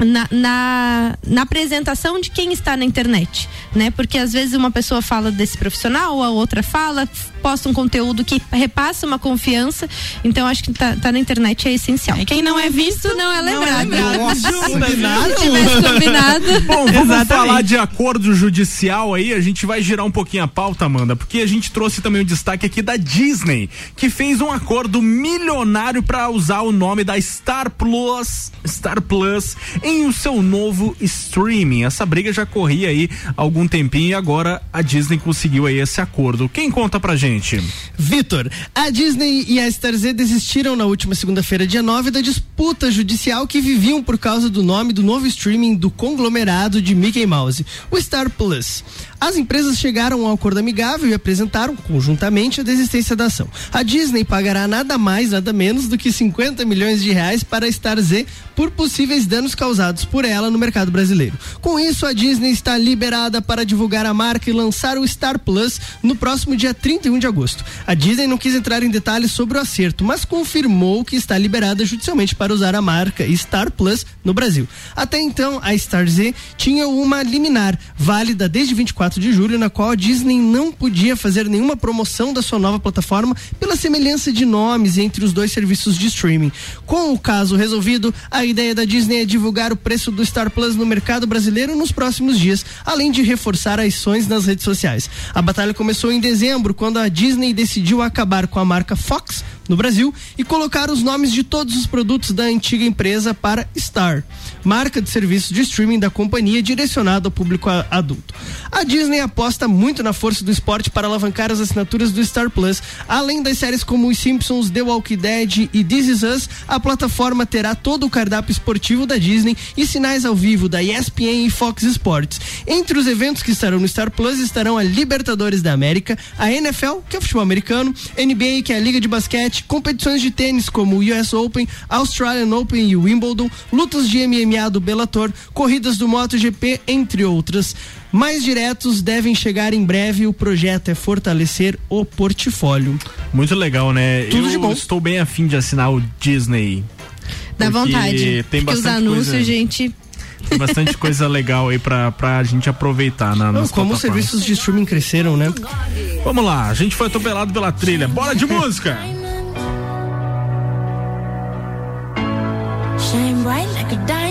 na, na, na apresentação de quem está na internet, né? Porque às vezes uma pessoa fala desse profissional, a outra fala, posta um conteúdo que repassa uma confiança. Então acho que tá, tá na internet é essencial. quem não é visto não é lembrado. Nossa, *laughs* Se tivesse combinado. *laughs* Bom, vamos Exatamente. falar de acordo judicial aí, a gente vai girar um pouquinho a pauta, Amanda, porque a gente trouxe também um destaque aqui da Disney, que fez um acordo milionário para usar o nome da Star Plus, Star Plus em o seu novo streaming. Essa briga já corria aí há algum tempinho e agora a Disney conseguiu aí esse acordo. Quem conta pra gente? Vitor, a Disney e a Star Z desistiram na última segunda-feira, dia 9, da disputa judicial que viviam por causa do nome do novo streaming do conglomerado de Mickey Mouse, o Star Plus. As empresas chegaram a um acordo amigável e apresentaram conjuntamente a desistência da ação. A Disney pagará nada mais, nada menos do que 50 milhões de reais para a Star Z por possíveis danos causados por ela no mercado brasileiro. Com isso, a Disney está liberada para divulgar a marca e lançar o Star Plus no próximo dia 31 de agosto. A Disney não quis entrar em detalhes sobre o acerto, mas confirmou que está liberada judicialmente para usar a marca Star Plus no Brasil. Até então, a Star Z tinha uma liminar válida desde 24 de julho, na qual a Disney não podia fazer nenhuma promoção da sua nova plataforma pela semelhança de nomes entre os dois serviços de streaming. Com o caso resolvido, a ideia da Disney é divulgar o preço do Star Plus no mercado brasileiro nos próximos dias, além de reforçar ações nas redes sociais. A batalha começou em dezembro, quando a Disney decidiu acabar com a marca Fox no Brasil e colocar os nomes de todos os produtos da antiga empresa para Star, marca de serviço de streaming da companhia direcionada ao público adulto. A Disney aposta muito na força do esporte para alavancar as assinaturas do Star Plus. Além das séries como Os Simpsons, The Walking Dead e This Is Us, a plataforma terá todo o cardápio esportivo da Disney e sinais ao vivo da ESPN e Fox Sports. Entre os eventos que estarão no Star Plus estarão a Libertadores da América, a NFL, que é o futebol americano, NBA, que é a liga de basquete, competições de tênis como o US Open, Australian Open e Wimbledon, lutas de MMA do Bellator, corridas do MotoGP, entre outras. Mais diretos devem chegar em breve. O projeto é fortalecer o portfólio. Muito legal, né? Tudo Eu de bom. estou bem afim de assinar o Disney. Dá vontade. Tem porque os bastante anúncios, coisa, gente. Tem bastante coisa legal aí pra, pra gente aproveitar na Não, como os serviços de streaming cresceram, né? Vamos lá, a gente foi atropelado pela trilha. Bora de música! Shine bright like a diamond.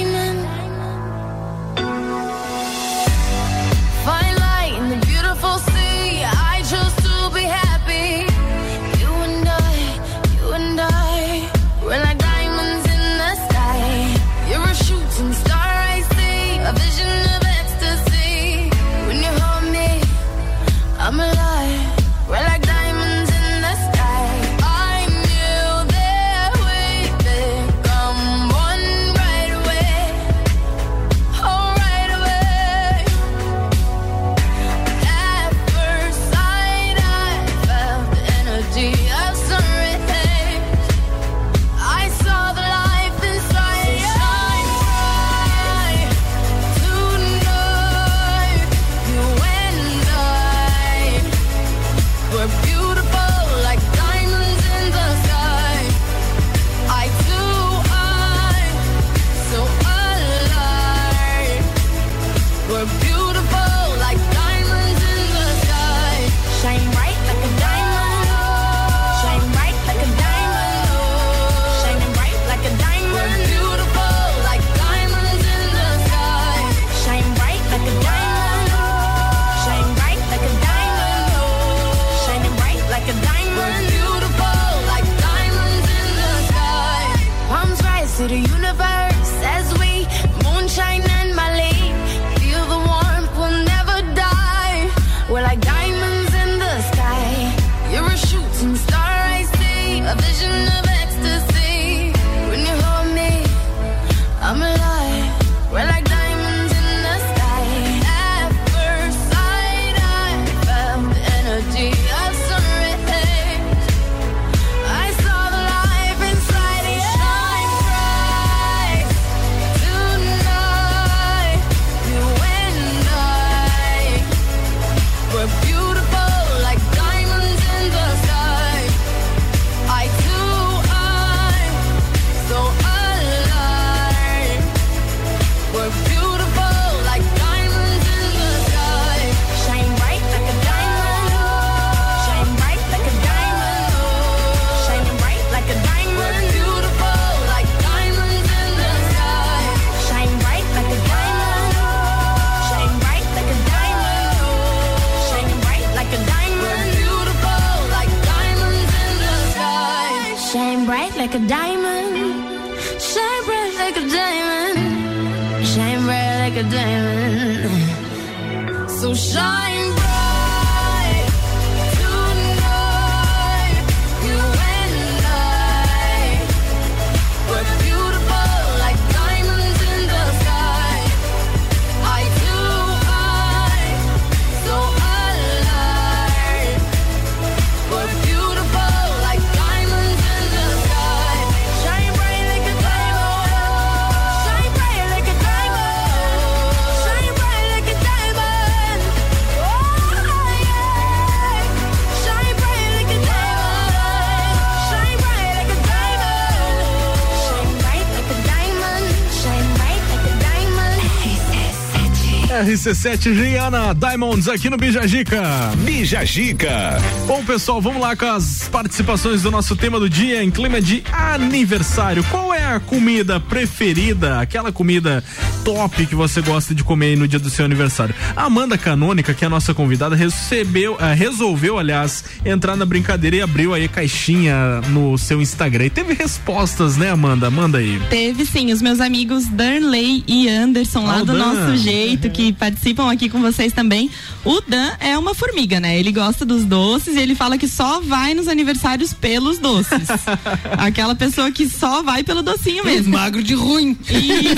RC7 Rihanna Diamonds aqui no Bijagica. Bijagica. Bom, pessoal, vamos lá com as participações do nosso tema do dia em clima de aniversário. Qual é a comida preferida, aquela comida top que você gosta de comer aí no dia do seu aniversário? A Amanda Canônica, que é a nossa convidada, recebeu, eh, resolveu, aliás, entrar na brincadeira e abriu aí a caixinha no seu Instagram. E teve respostas, né, Amanda? Manda aí. Teve sim, os meus amigos Danley e Anderson lá Ah, do Dan. nosso jeito, que participam aqui com vocês também. O Dan é uma formiga, né? Ele gosta dos doces e ele fala que só vai nos aniversários pelos doces. *laughs* Aquela pessoa que só vai pelo docinho mesmo. Magro de ruim. Isso.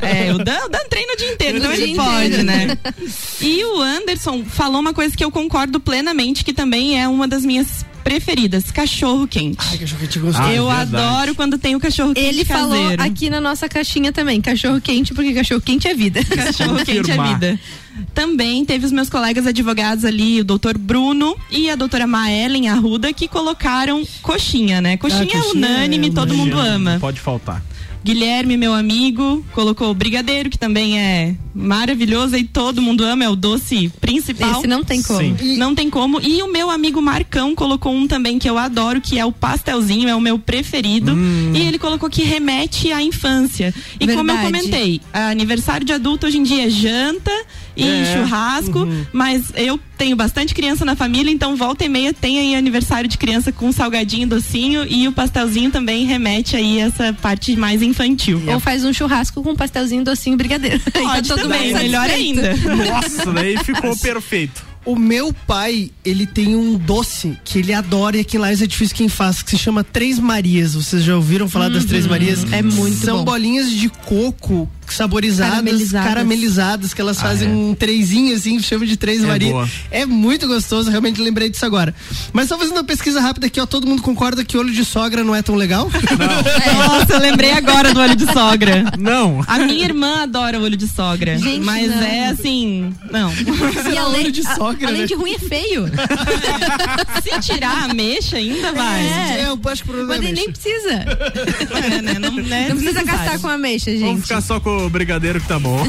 *laughs* É, o Dan, o Dan treina o dia inteiro, então O ele dia pode, inteiro. né? *laughs* E o Anderson falou uma coisa que eu concordo plenamente, que também é uma das minhas preferidas, cachorro quente. Ai, cachorro quente gostoso. Ah, eu verdade. adoro quando tem o cachorro quente Ele falou caseiro. aqui na nossa caixinha também, cachorro quente, porque cachorro quente é vida. *laughs* Cachorro quente é vida. Também teve os meus colegas advogados ali, o doutor Bruno e a doutora Maelen Arruda, que colocaram coxinha, né? Coxinha, Ah, coxinha unânime, é todo mundo ama. Pode faltar. Guilherme, meu amigo, colocou brigadeiro, que também é maravilhoso e todo mundo ama, é o doce principal. Esse não tem como. Sim. Não tem como. E o meu amigo Marcão colocou um também que eu adoro, que é o pastelzinho, é o meu preferido. Hum. E ele colocou que remete à infância. E como eu Verdade. comentei, aniversário de adulto hoje em dia é janta e É. churrasco, mas eu tenho bastante criança na família, então volta e meia tem aí aniversário de criança com salgadinho, docinho e o pastelzinho também remete aí a essa parte mais infantil. Ou faz um churrasco com pastelzinho, docinho, brigadeiro. *laughs* Aí tá Pode todo também, melhor ainda. Nossa, daí ficou perfeito. O meu pai, ele tem um doce que ele adora e aqui em Lages é difícil quem faz, que se chama Três Marias. Vocês já ouviram falar das Três Marias? é muito São bom. bolinhas de coco saborizadas, Caramelizadas. caramelizadas, que elas Ah, fazem é. um trezinho assim, chama de Três É Marias. boa. É muito gostoso, realmente lembrei disso agora. Mas só fazendo uma pesquisa rápida aqui, ó, todo mundo concorda que olho de sogra não é tão legal? *laughs* Nossa, eu lembrei agora do olho de sogra. Não. A minha irmã adora o olho de sogra. Gente, mas não. é assim, não. E além, olho de a- sogra, além né? de ruim é feio. *laughs* Se tirar a mecha, ainda vai. É. É, eu acho que o problema Mas é ele nem precisa. É, né? Não, né? Não precisa gastar com a mecha, Vamos gente. ficar só com o brigadeiro que tá bom.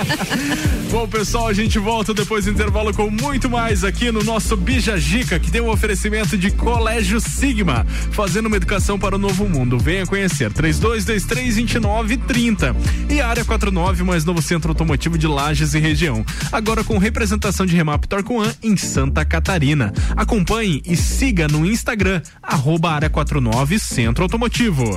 *laughs* bom, pessoal, a gente volta depois do intervalo com muito mais aqui no nosso Bijagica, que tem um oferecimento de Colégio Sigma, fazendo uma educação para o novo mundo. Venha conhecer. 32232930 e Área 49, o mais novo centro automotivo de Lages e região. Agora com representação de Remap Torcoan em Santa Catarina. Acompanhe e siga no Instagram, arroba Área 49 Centro Automotivo.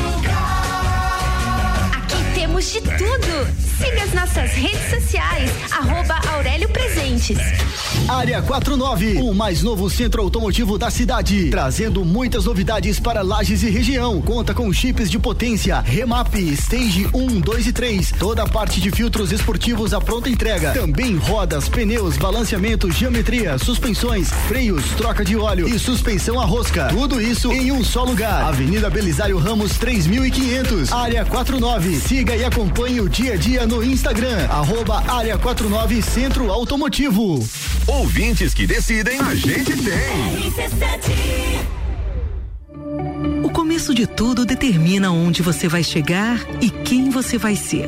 temos de tudo. Siga as nossas redes sociais, arroba Aurélio Presentes. Área 49, o mais novo centro automotivo da cidade, trazendo muitas novidades para Lages e região. Conta com chips de potência, remap, stage 1, 2 e 3, toda a parte de filtros esportivos à pronta entrega. Também rodas, pneus, balanceamento, geometria, suspensões, freios, troca de óleo e suspensão a rosca. Tudo isso em um só lugar. Avenida Belisário Ramos 3500, Área 49. Siga e o dia a dia no Instagram, arroba Área 49 Centro Automotivo. Ouvintes que decidem, a gente tem. O começo de tudo determina onde você vai chegar e quem você vai ser.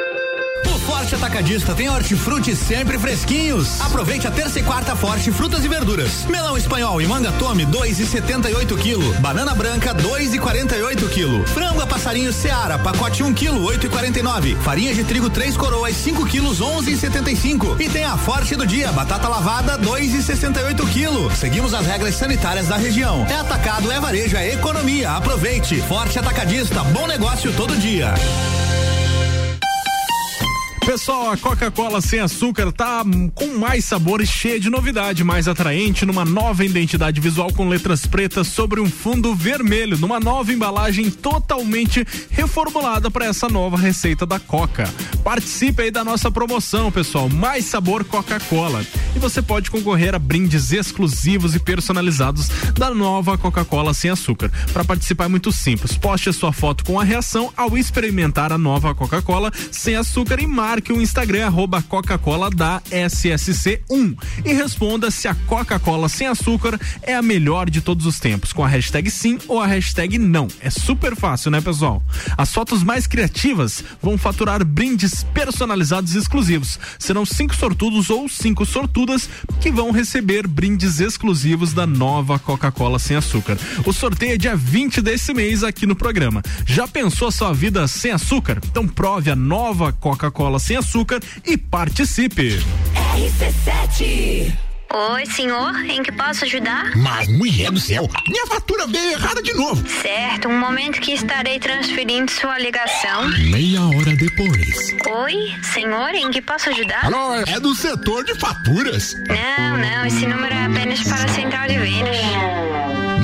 Forte Atacadista tem hortifruti sempre fresquinhos. Aproveite a terça e quarta Forte Frutas e Verduras. Melão espanhol e manga tome 2,78 kg. Banana branca 2,48 kg. Frango a passarinho Seara, pacote 1 kg 8,49. Farinha de trigo 3 coroas 5 kg 11,75. E tem a Forte do dia, batata lavada 2,68 kg. Seguimos as regras sanitárias da região. É atacado, é varejo, é economia. Aproveite. Forte Atacadista, bom negócio todo dia. Pessoal, a Coca-Cola sem açúcar tá com mais sabor e cheia de novidade, mais atraente, numa nova identidade visual com letras pretas sobre um fundo vermelho, numa nova embalagem totalmente reformulada para essa nova receita da Coca. Participe aí da nossa promoção, pessoal. Mais sabor Coca-Cola. E você pode concorrer a brindes exclusivos e personalizados da nova Coca-Cola sem açúcar. Para participar é muito simples. Poste a sua foto com a reação ao experimentar a nova Coca-Cola sem açúcar e marque o Instagram arroba Coca-Cola da SSC1 e responda se a Coca-Cola sem açúcar é a melhor de todos os tempos, com a hashtag sim ou a hashtag não. É super fácil, né, pessoal? As fotos mais criativas vão faturar brindes personalizados exclusivos. Serão cinco sortudos ou cinco sortudas que vão receber brindes exclusivos da nova Coca-Cola sem açúcar. O sorteio é dia 20 desse mês aqui no programa. Já pensou a sua vida sem açúcar? Então prove a nova Coca-Cola sem açúcar e participe. RC7 Oi, senhor, em que posso ajudar? Mas, mulher do céu, minha fatura veio errada de novo. Certo, um momento que estarei transferindo sua ligação. Meia hora depois. Oi, senhor, em que posso ajudar? Alô, é do setor de faturas. Não, não, esse número é apenas para a central de vendas.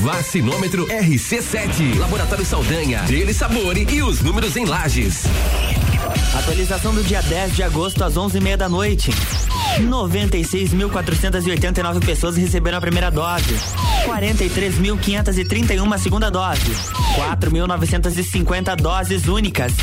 Vacinômetro RC7, Laboratório Saldanha, Dele Sabore e os números em lajes. Atualização do dia 10 de agosto às 11h30 da noite. 96.489 pessoas receberam a primeira dose. 43.531 a segunda dose. 4.950 doses únicas.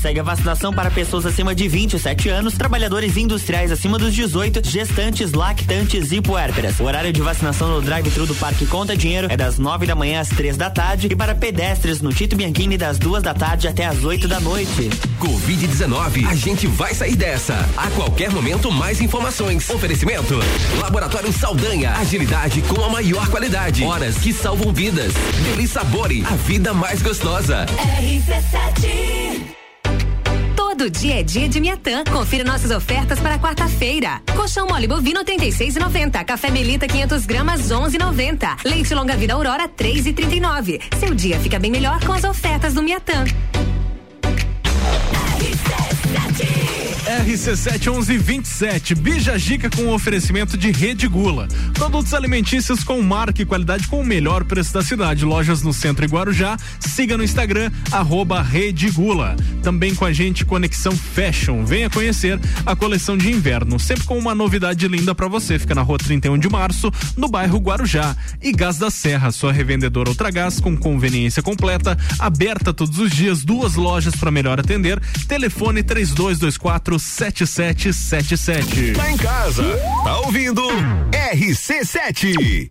Segue a vacinação para pessoas acima de 27 anos, trabalhadores industriais acima dos 18, gestantes, lactantes e puérperas. O horário de vacinação no drive-thru do Parque Conta Dinheiro é das 9 da manhã às 3 da tarde e para pedestres no Tito Bianchini das 2 da tarde até às 8 da noite. Covid-19, a gente vai sair dessa. A qualquer momento, mais informações. Oferecimento: Laboratório Saldanha, agilidade com a maior qualidade. Horas que salvam vidas. Deli Sabore, a vida mais gostosa. RC7 Todo dia é dia de Miatã. Confira nossas ofertas para quarta-feira. Colchão mole bovino 36,90. Café Melita 500 gramas 11,90. Leite longa vida Aurora 3,39. Seu dia fica bem melhor com as ofertas do Miatã. RC7 1127, Bija Gica com oferecimento de Rede Gula. Produtos alimentícios com marca e qualidade com o melhor preço da cidade. Lojas no centro e Guarujá. Siga no Instagram, arroba Rede Gula. Também com a gente, Conexão Fashion. Venha conhecer a coleção de inverno, sempre com uma novidade linda para você. Fica na rua 31 de março, no bairro Guarujá. E Gás da Serra, sua revendedora Ultragás com conveniência completa, aberta todos os dias, duas lojas para melhor atender. Telefone 3224 7777. Tá em casa, tá ouvindo? RC7.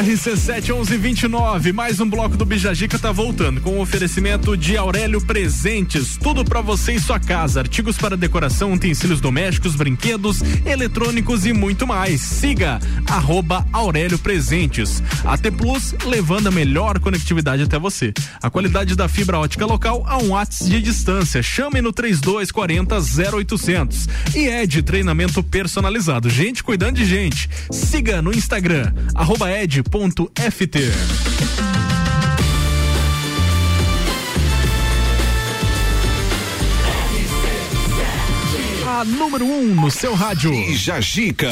1129, mais um bloco do Bijagica tá voltando com o oferecimento de Aurélio Presentes, tudo para você e sua casa, artigos para decoração, utensílios domésticos, brinquedos, eletrônicos e muito mais. Siga arroba Aurélio Presentes. AT Plus levando a melhor conectividade até você. A qualidade da fibra ótica local a um watts de distância. Chame no 3240 0800. E é de treinamento personalizado. Gente cuidando de gente. Siga no Instagram arroba ed.ft. A número 1 um no seu rádio. Jajica.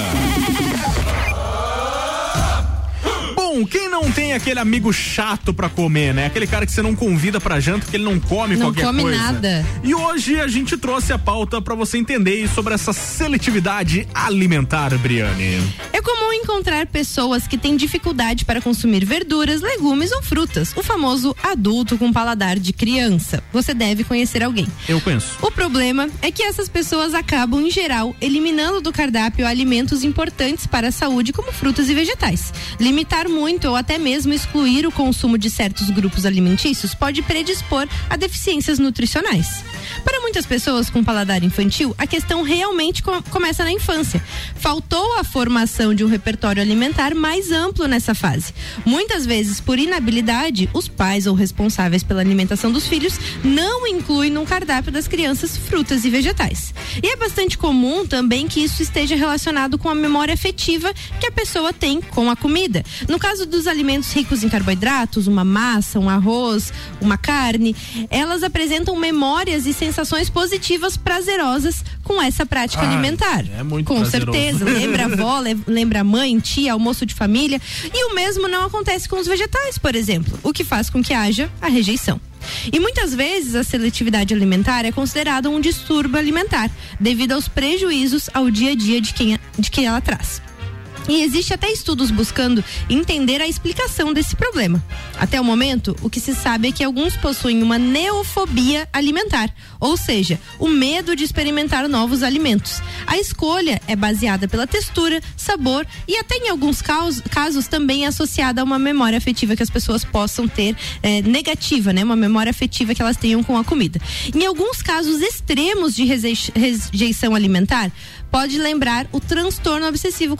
Bom, quem não tem aquele amigo chato pra comer, né? Aquele cara que você não convida pra janta porque ele não come Não qualquer come coisa. nada. E hoje a gente trouxe a pauta pra você entender sobre essa seletividade alimentar, Briane. É comum encontrar pessoas que têm dificuldade para consumir verduras, legumes ou frutas. O famoso adulto com paladar de criança. Você deve conhecer alguém. Eu conheço. O problema é que essas pessoas acabam, em geral, eliminando do cardápio alimentos importantes para a saúde, como frutas e vegetais. Limitar muito ou até mesmo excluir o consumo de certos grupos alimentícios pode predispor a deficiências nutricionais. Para muitas pessoas com paladar infantil, a questão realmente co- começa na infância. Faltou a formação de um repertório alimentar mais amplo nessa fase. Muitas vezes, por inabilidade, os pais ou responsáveis pela alimentação dos filhos não incluem no cardápio das crianças frutas e vegetais. E é bastante comum também que isso esteja relacionado com a memória afetiva que a pessoa tem com a comida. No caso dos alimentos ricos em carboidratos, uma massa, um arroz, uma carne, elas apresentam memórias e sensações positivas prazerosas com essa prática Ah, alimentar. é muito com prazeroso. certeza. Lembra a avó, *laughs* le- lembra a mãe, tia, almoço de família. E o mesmo não acontece com os vegetais, por exemplo, o que faz com que haja a rejeição. E muitas vezes a seletividade alimentar é considerada um distúrbio alimentar, devido aos prejuízos ao dia a dia de quem, de quem ela traz. E existe até estudos buscando entender a explicação desse problema. Até o momento, o que se sabe é que alguns possuem uma neofobia alimentar, ou seja, o medo de experimentar novos alimentos. A escolha é baseada pela textura, sabor e até em alguns caos- casos também é associada a uma memória afetiva que as pessoas possam ter eh, negativa, né? Uma memória afetiva que elas tenham com a comida. Em alguns casos extremos de rejeição alimentar, pode lembrar o transtorno obsessivo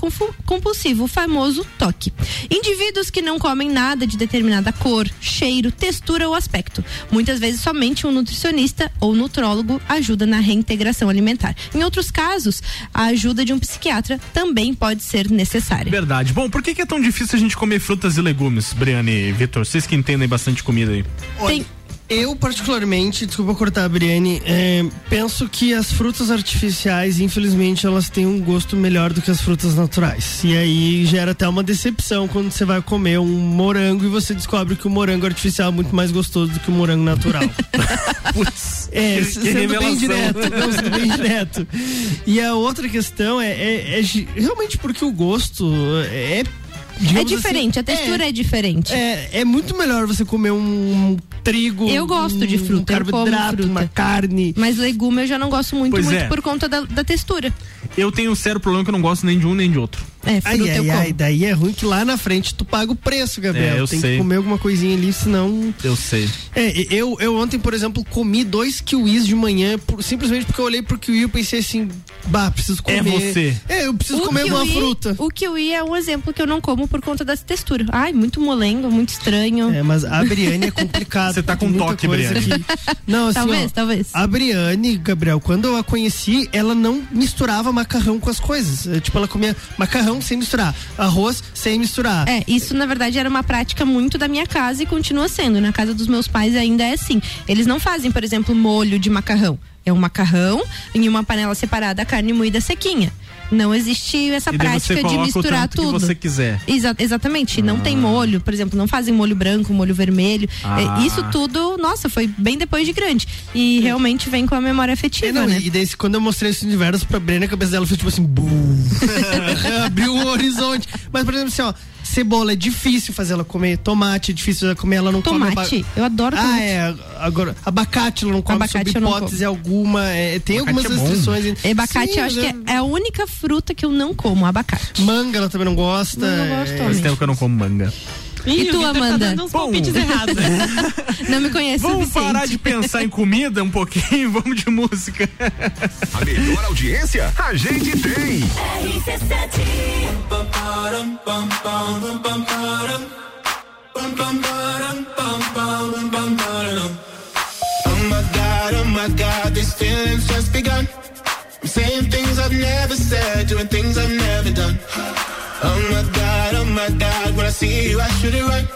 compulsivo, o famoso TOC. Indivíduos que não comem nada de determinada cor, cheiro, textura ou aspecto. Muitas vezes somente um nutricionista ou nutrólogo ajuda na reintegração alimentar. Em outros casos, a ajuda de um psiquiatra também pode ser necessária. Verdade. Bom, por que, é tão difícil a gente comer frutas e legumes, Briane e Vitor? Vocês que entendem bastante comida aí. Olha, Eu, particularmente, desculpa cortar a Briane, é, penso que as frutas artificiais, infelizmente, elas têm um gosto melhor do que as frutas naturais. E aí gera até uma decepção quando você vai comer um morango e você descobre que o morango artificial é muito mais gostoso do que o morango natural. *laughs* Putz, É, sendo bem direto, não, sendo bem direto. E a outra questão é, é- é realmente porque o gosto é. É diferente, assim, a textura é, diferente. É, é muito melhor você comer um trigo. Eu gosto de um fruta, eu como carboidrato, fruta. uma carne. Mas legume eu já não gosto muito, Pois muito é. por conta da, da textura. Eu tenho um sério problema que eu não gosto nem de um nem de outro. É, Ai, ai, ai, daí é ruim que lá na frente tu paga o preço, Gabriel. É, eu Tem sei. que comer alguma coisinha ali, senão. Eu sei. É, eu, eu ontem, por exemplo, comi dois kiwis de manhã, por- simplesmente porque eu olhei pro kiwi e pensei assim, bah, preciso comer. É você. É, eu preciso comer uma fruta. O kiwi é um exemplo que eu não como por conta da textura. Ai, muito molengo, muito estranho. É, mas a Briane é complicado. *laughs* Você tá com toque, coisa Briane. que- Não, assim, Talvez, ó, talvez. A Briane, Gabriel, quando eu a conheci, ela não misturava macarrão com as coisas. É, Tipo, ela comia macarrão sem misturar, arroz sem misturar. É, isso na verdade era uma prática muito da minha casa e continua sendo. Na casa dos meus pais ainda é assim. Eles não fazem, por exemplo, molho de macarrão. É um macarrão em uma panela separada, a carne moída sequinha. Não existe essa E prática de misturar tanto que tudo. você quiser. Exa- exatamente, não tem molho, por exemplo, não fazem molho branco, molho vermelho. Ah. É, isso tudo, nossa, foi bem depois de grande. E realmente vem com a memória afetiva, É, não, né? E daí, quando eu mostrei esse universo pra Brena, a cabeça dela fez tipo assim. *laughs* Abriu o horizonte. Mas, por exemplo, assim, ó, Cebola é difícil fazer ela comer. Tomate é difícil ela comer. Ela não come. Tomate? Eu adoro Ah, tomate. é. Agora, abacate ela não come Abacate sob hipótese alguma. é, tem algumas Abacate é bom. restrições. Abacate, Sim, eu acho que é a única fruta que eu não como, abacate. Manga ela também não gosta. Não, não gosto é. Faz tempo que eu não como manga. E tu, tá Amanda? palpites errados. Não me conhece Vamos suficiente. parar de pensar em comida um pouquinho, vamos de música. A melhor audiência a gente tem. Oh my god, oh my god, this feeling's just begun. I'm saying things I've never said, doing things I've never done. Oh my god, oh my god, when I see you, I should it right.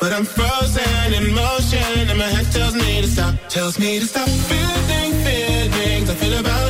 But I'm frozen in motion, and my head tells me to stop, tells me to stop. Feeling feelings I feel about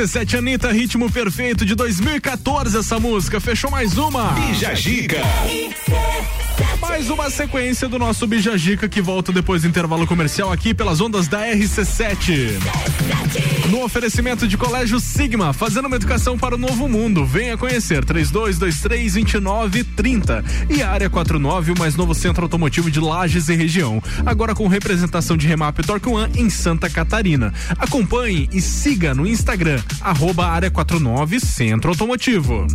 RC7 Anitta, ritmo perfeito de 2014 essa música. Fechou mais uma. Bija Gica. Mais uma sequência do nosso Bija Gica que volta depois do intervalo comercial aqui pelas ondas da RC7. No oferecimento de Colégio Sigma, fazendo uma educação para o novo mundo. Venha conhecer 3223 2930 e a área 49, o mais novo centro automotivo de Lages e região. Agora com representação de Remap Torque One em Santa Catarina. Acompanhe e siga no Instagram, arroba área 49 Centro Automotivo.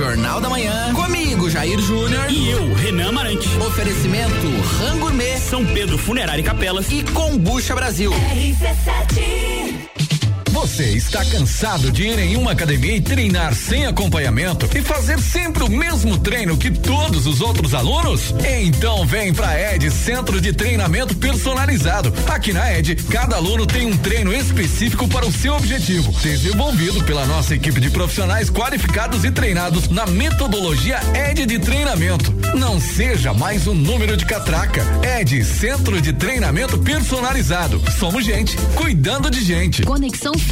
Jornal da Manhã. Comigo, Jair Júnior. E eu, Renan Amarante. Oferecimento Rango Gourmet, São Pedro Funerária e Capelas. e Combucha Brasil. Você está cansado de ir em uma academia e treinar sem acompanhamento e fazer sempre o mesmo treino que todos os outros alunos? Então vem pra ED Centro de Treinamento Personalizado. Aqui na ED, cada aluno tem um treino específico para o seu objetivo, desenvolvido pela nossa equipe de profissionais qualificados e treinados na metodologia ED de treinamento. Não seja mais um número de catraca. ED Centro de Treinamento Personalizado. Somos gente cuidando de gente. Conexão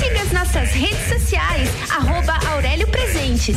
Siga as nossas redes sociais, arroba Aurélio Presentes.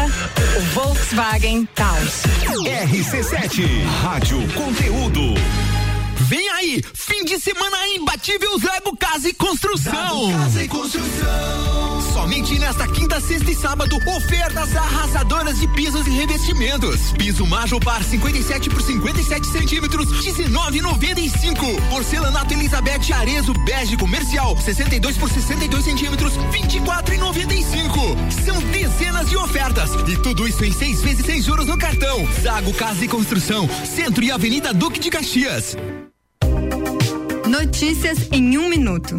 o Volkswagen Taos. RC7, Rádio Conteúdo. Vem aí, fim de semana imbatível Zago Casa e Construção. Zago Casa e Construção. Somente nesta quinta, sexta e sábado, ofertas arrasadoras de pisos e revestimentos. Piso Majopar 57 por 57 centímetros, 19,95. Porcelanato Elizabeth Arezo bege comercial 62 por 62 centímetros, 24,95. São dezenas de ofertas e tudo isso em seis vezes sem juros no cartão. Zago Casa e Construção, Centro e Avenida Duque de Caxias. Notícias em um minuto.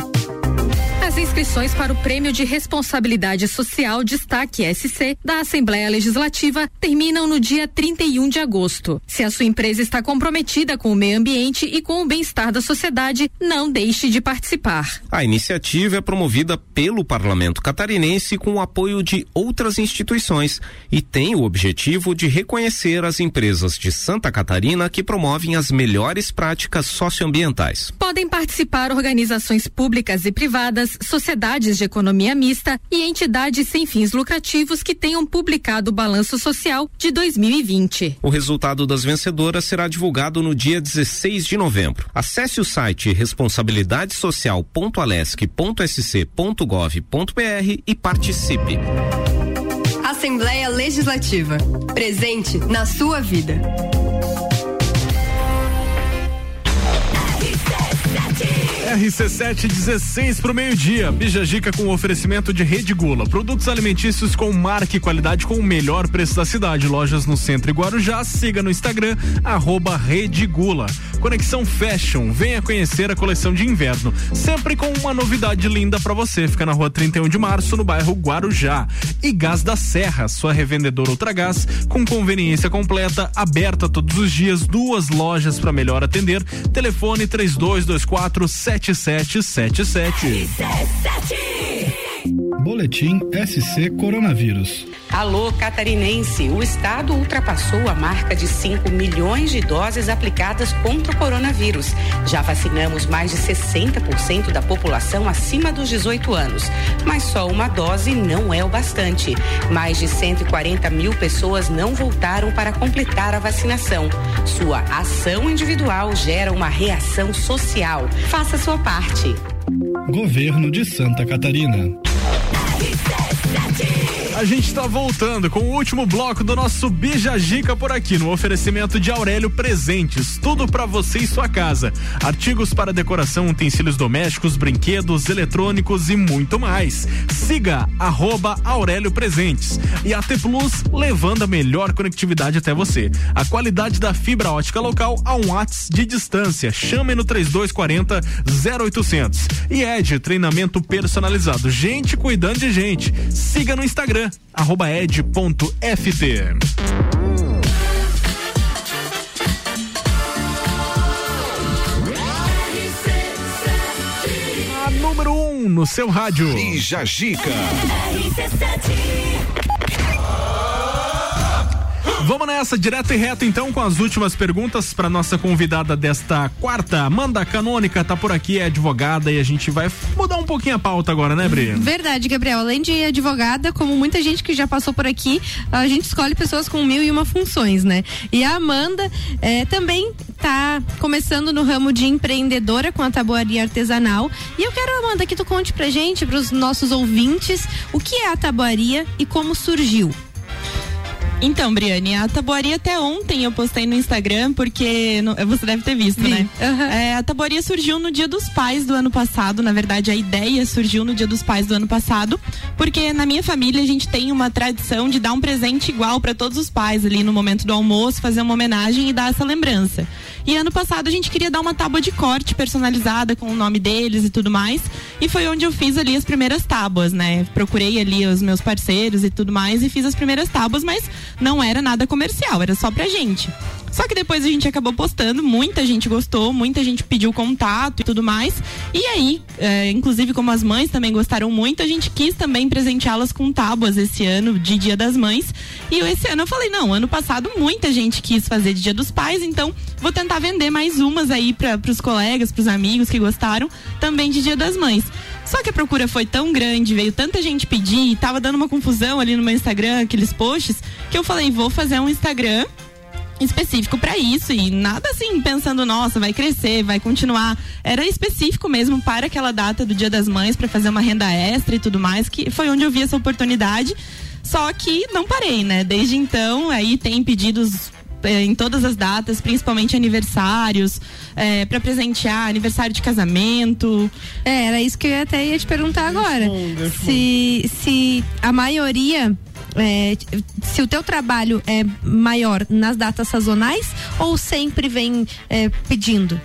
As inscrições para o Prêmio de Responsabilidade Social Destaque SC da Assembleia Legislativa terminam no dia 31 de agosto. Se a sua empresa está comprometida com o meio ambiente e com o bem-estar da sociedade, não deixe de participar. A iniciativa é promovida pelo Parlamento Catarinense com o apoio de outras instituições e tem o objetivo de reconhecer as empresas de Santa Catarina que promovem as melhores práticas socioambientais. Podem participar organizações públicas e privadas, sociedades de economia mista e entidades sem fins lucrativos que tenham publicado o balanço social de 2020. O resultado das vencedoras será divulgado no dia 16 de novembro. Acesse o site responsabilidadesocial.alesc.sc.gov.br e participe. Assembleia Legislativa. Presente na sua vida. RC716 pro meio-dia. Bijagica com oferecimento de Rede Gula. Produtos alimentícios com marca e qualidade com o melhor preço da cidade. Lojas no centro e Guarujá. Siga no Instagram, arroba Rede Gula. Conexão Fashion, venha conhecer a coleção de inverno, sempre com uma novidade linda para você. Fica na rua 31 de março, no bairro Guarujá. E Gás da Serra, sua revendedora Ultragás, com conveniência completa, aberta todos os dias, duas lojas para melhor atender. Telefone 3224 7777. Boletim SC Coronavírus. Alô, catarinense! O estado ultrapassou a marca de 5 milhões de doses aplicadas contra o coronavírus. Já vacinamos mais de 60% da população acima dos 18 anos. Mas só uma dose não é o bastante. Mais de 140 mil pessoas não voltaram para completar a vacinação. Sua ação individual gera uma reação social. Faça sua parte. Governo de Santa Catarina. he says nothing. A gente está voltando com o último bloco do nosso Bija Gica por aqui, no oferecimento de Aurélio Presentes. Tudo para você e sua casa. Artigos para decoração, utensílios domésticos, brinquedos, eletrônicos e muito mais. Siga arroba Aurélio Presentes. E a T Plus levando a melhor conectividade até você. A qualidade da fibra ótica local a um watts de distância. Chame no 3240 0800. E Ed, treinamento personalizado. Gente cuidando de gente. Siga no Instagram, arroba ed.ft. A número 1 um no seu rádio. Bija Gica. Vamos nessa, direto e reto então com as últimas perguntas para nossa convidada desta quarta. Amanda Canônica tá por aqui, é advogada e a gente vai mudar um pouquinho a pauta agora, né, Bri? Verdade, Gabriel. Além de advogada, como muita gente que já passou por aqui, a gente escolhe pessoas com mil e uma funções, né? E a Amanda eh, também tá começando no ramo de empreendedora com a tabuaria artesanal. E eu quero, Amanda, que tu conte pra gente, pros nossos ouvintes, o que é a tabuaria e como surgiu. Então, Briane, a tabuaria até ontem eu postei no Instagram, porque no- você deve ter visto, né? É, a tabuaria surgiu no Dia dos Pais do ano passado. Na verdade, a ideia surgiu no Dia dos Pais do ano passado, porque na minha família a gente tem uma tradição de dar um presente igual para todos os pais ali no momento do almoço, fazer uma homenagem e dar essa lembrança. E ano passado a gente queria dar uma tábua de corte personalizada com o nome deles e tudo mais. E foi onde eu fiz ali as primeiras tábuas, né? Procurei ali os meus parceiros e tudo mais e fiz as primeiras tábuas, mas não era nada comercial, era só pra gente. Só que depois a gente acabou postando, muita gente gostou, muita gente pediu contato e tudo mais. E aí, é, inclusive como as mães também gostaram muito, a gente quis também presenteá-las com tábuas esse ano de Dia das Mães. E esse ano eu falei, não, ano passado muita gente quis fazer de Dia dos Pais, então vou tentar vender mais umas aí para os colegas, pros amigos que gostaram, também de Dia das Mães. Só que a procura foi tão grande, veio tanta gente pedir, tava dando uma confusão ali no meu Instagram, aqueles posts, que eu falei, vou fazer um Instagram específico para isso e nada assim pensando nossa vai crescer vai continuar era específico mesmo para aquela data do Dia das Mães para fazer uma renda extra e tudo mais que foi onde eu vi essa oportunidade só que não parei né desde então aí tem pedidos eh, em todas as datas, principalmente aniversários, para presentear, aniversário de casamento. É, era isso que eu até ia te perguntar agora. Se, se a maioria. É, se o teu trabalho é maior nas datas sazonais ou sempre vem é, pedindo?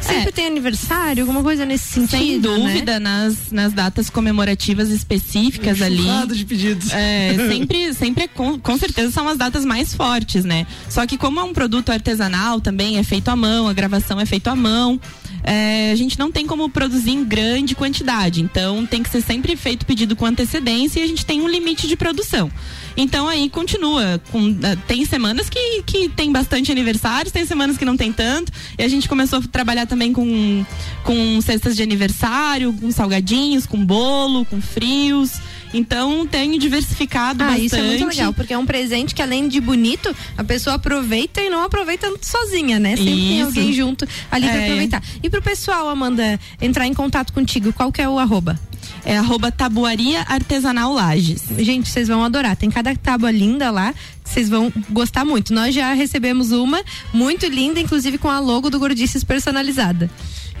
Sempre tem aniversário, alguma coisa nesse sentido? Sem né? dúvida, nas, nas datas comemorativas específicas ali. Enxurrada de pedidos. É, sempre, sempre é com, com certeza são as datas mais fortes, né? Só que como é um produto artesanal também, é feito à mão, a gravação é feita à mão. É, a gente não tem como produzir em grande quantidade, então tem que ser sempre feito pedido com antecedência e a gente tem um limite de produção. Então aí continua. Com, eh, tem semanas que, que tem bastante aniversários, tem semanas que não tem tanto. E a gente começou a trabalhar também com, com cestas de aniversário, com salgadinhos, com bolo, com frios. Então tenho diversificado Ah, bastante. isso é muito legal, porque é um presente que além de bonito, a pessoa aproveita e não aproveita sozinha, né? Sempre tem Isso. alguém junto ali pra É. aproveitar. E pro pessoal, Amanda, entrar em contato contigo, qual que é o arroba? É arroba tabuaria artesanal Lages. Gente, vocês vão adorar. Tem cada tábua linda lá que vocês vão gostar muito. Nós já recebemos uma muito linda, inclusive com a logo do Gordices personalizada.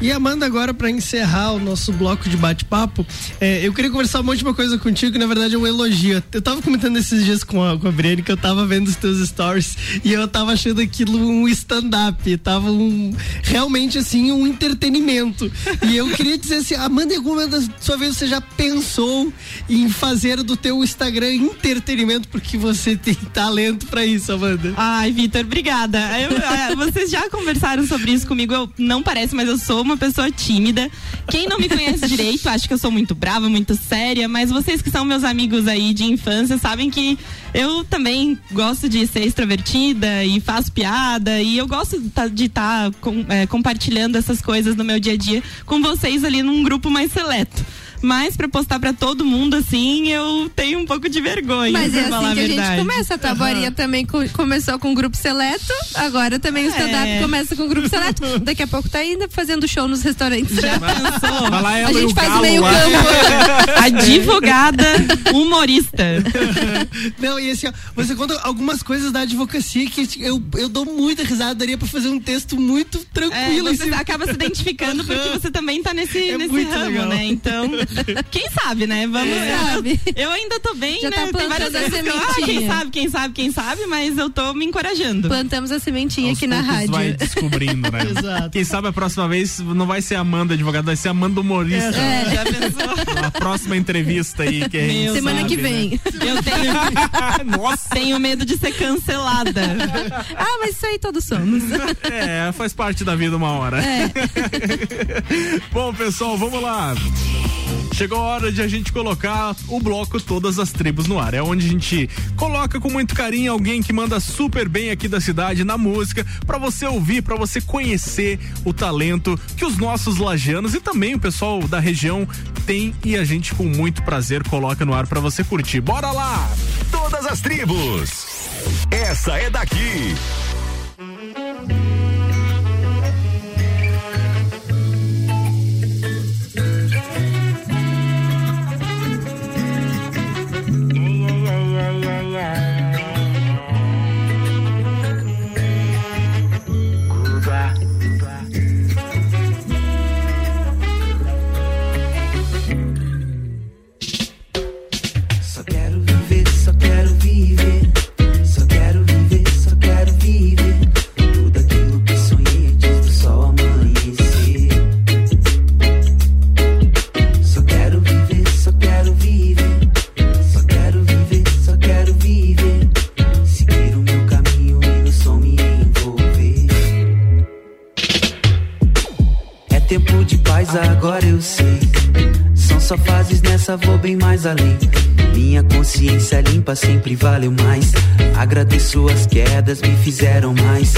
E Amanda, agora para encerrar o nosso bloco de bate-papo, é, eu queria conversar uma última coisa contigo, que na verdade é um elogio. Eu tava comentando esses dias com a, com a Brienne que eu tava vendo os teus stories e eu tava achando aquilo um stand-up, tava um, realmente assim, um entretenimento. E eu queria dizer assim, Amanda, alguma da sua vez você já pensou em fazer do teu Instagram entretenimento, porque você tem talento para isso, Amanda? Ai, Vitor, obrigada. Eu- é, vocês já conversaram sobre isso comigo, eu, não parece, mas eu sou pessoa tímida. Quem não me conhece *laughs* direito, acha que eu sou muito brava, muito séria, mas vocês que são meus amigos aí de infância sabem que eu também gosto de ser extrovertida e faço piada e eu gosto de estar compartilhando essas coisas no meu dia a dia com vocês ali num grupo mais seleto. Mas pra postar pra todo mundo assim, eu tenho um pouco de vergonha. Mas é assim que a gente começa. A Tabaria também co- começou com grupo seleto, agora também o stand-up É. começa com grupo seleto. *laughs* Daqui a pouco tá ainda fazendo show nos restaurantes. Já pensou? Lá A ela gente faz meio lá. campo. *laughs* Advogada, humorista. *laughs* Não, e assim, ó, você conta algumas coisas da advocacia que eu, eu dou muita risada, daria pra fazer um texto muito É, tranquilo. você assim. acaba se identificando porque você também tá nesse, É nesse muito ramo, legal. né? Então, *laughs* quem sabe, né? Vamos Quem sabe? Eu ainda tô bem, Já né? tá Tem plantando várias a que eu, ah, sementinha. quem sabe, quem sabe, quem sabe, mas eu tô me encorajando. Plantamos a sementinha Aos aqui na rádio. vai descobrindo, né? *laughs* Exato. Quem sabe a próxima vez não vai ser Amanda advogada, vai ser Amanda humorista. É. Já pensou? A próxima entrevista aí que a gente Meu Semana sabe, que né? vem. Eu tenho, *laughs* Nossa. tenho medo de ser cancelada. Ah, mas isso aí todos somos. É, faz parte da vida uma hora. É. Bom, pessoal, vamos lá. Chegou a hora de a gente colocar o bloco Todas as Tribos no ar. É onde a gente coloca com muito carinho alguém que manda super bem aqui da cidade na música, pra você ouvir, pra você conhecer o talento que os nossos lajanos e também o pessoal da região tem e a gente com muito prazer coloca no ar pra você curtir. Bora lá! Todas as tribos. Essa é daqui. Paz, agora eu sei. São só fases nessa, vou bem mais além. Minha consciência limpa sempre valeu mais. Agradeço as quedas, me fizeram mais.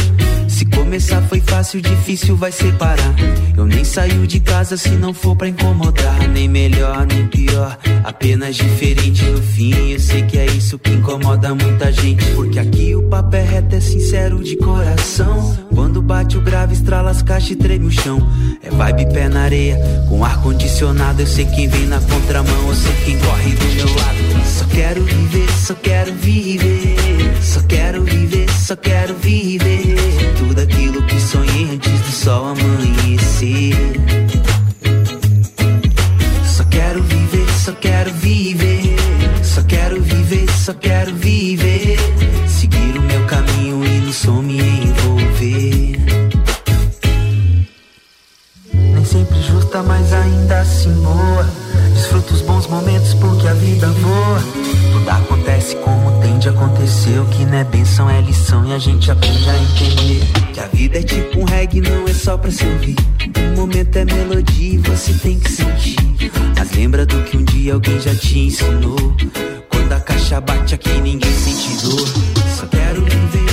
Se começar foi fácil, difícil vai separar. Eu nem saio de casa se não for pra incomodar. Nem melhor, nem pior, apenas diferente no fim. Eu sei que é isso que incomoda muita gente. Porque aqui o papo é reto, é sincero de coração. Quando bate o grave, estrala as caixas e treme o chão. É vibe pé na areia, com ar condicionado. Eu sei quem vem na contramão, eu sei quem corre do meu lado. Só quero viver, só quero viver. Só quero viver, só quero viver. Tudo aquilo que sonhei antes do sol amanhecer. Só quero viver, só quero viver. Só quero viver, só quero viver. Seguir o meu caminho e no som me envolver. Nem sempre justa, mas ainda assim boa. Desfruta os bons momentos porque a vida voa. Tudo acontece como tem de acontecer. O que não é benção é lição e a gente aprende a entender. Que a vida é tipo um reggae, não é só pra se ouvir. Um momento é melodia e você tem que sentir. Mas lembra do que um dia alguém já te ensinou. Quando a caixa bate aqui, ninguém sente dor. Só quero viver,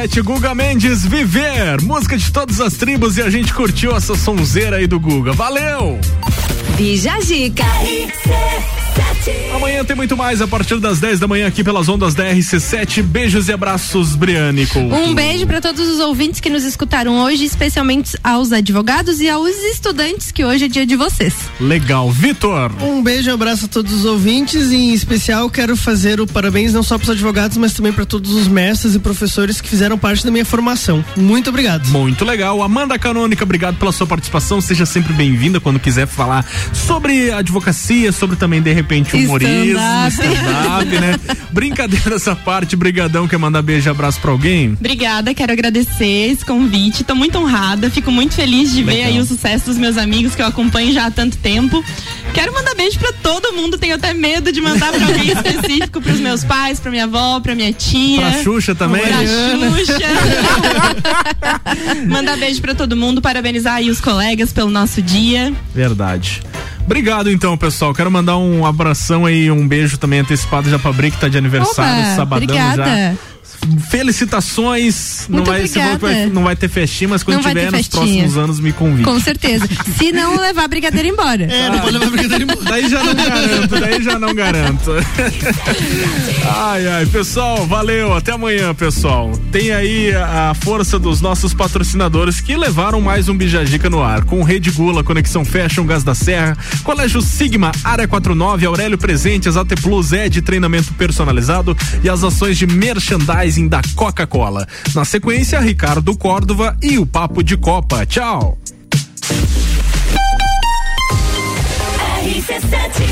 RC7 Guga Mendes Viver, música de todas as tribos e a gente curtiu essa sonzeira aí do Guga. Valeu! Bija Zica. Amanhã tem muito mais a partir das 10 da manhã aqui pelas ondas da RC7. Beijos e abraços, Briane. Couto. Um beijo para todos os ouvintes que nos escutaram hoje, especialmente aos advogados e aos estudantes, que hoje é dia de vocês. Legal. Vitor. Um beijo e um abraço a todos os ouvintes e em especial quero fazer o parabéns não só para os advogados, mas também para todos os mestres e professores que fizeram parte da minha formação. Muito obrigado. Muito legal. Amanda Canônica, obrigado pela sua participação. Seja sempre bem-vinda quando quiser falar sobre advocacia, sobre também, de repente, humorismo, stand-up, né? *laughs* Brincadeira essa parte, brigadão. Quer mandar beijo e abraço pra alguém? Obrigada, quero agradecer esse convite. Tô muito honrada, fico muito feliz de ver Legal. aí o sucesso dos meus amigos que eu acompanho já há tanto tempo. Quero mandar beijo pra todo mundo, tenho até medo de mandar pra alguém específico, pros meus pais, pra minha avó, pra minha tia. Pra Xuxa também? Pra Xuxa. *laughs* mandar beijo pra todo mundo, parabenizar aí os colegas pelo nosso dia. Verdade. Obrigado então, pessoal. Quero mandar um abração aí, um beijo também antecipado já pra Bri, que tá de aniversário, Oba, sabadão obrigada. já. Felicitações. Muito não vai, você falou que vai- obrigada. não vai ter festinha, mas quando Não vai tiver nos próximos anos me convide. Com certeza. Se não levar a brigadeira embora. É, não pode levar a brigadeira embora. Daí já não garanto, daí já não garanto. ai, ai, pessoal, valeu. Até amanhã, pessoal. Tem aí a a força dos nossos patrocinadores que levaram mais um Bijagica no ar. Com Rede Gula, Conexão Fashion, Gás da Serra, Colégio Sigma, Área 49, Aurélio Presentes, AT Plus, Ed Treinamento Personalizado e as ações de merchandising da Coca-Cola. Na sequência, Ricardo Córdova e o Papo de Copa. Tchau. RC7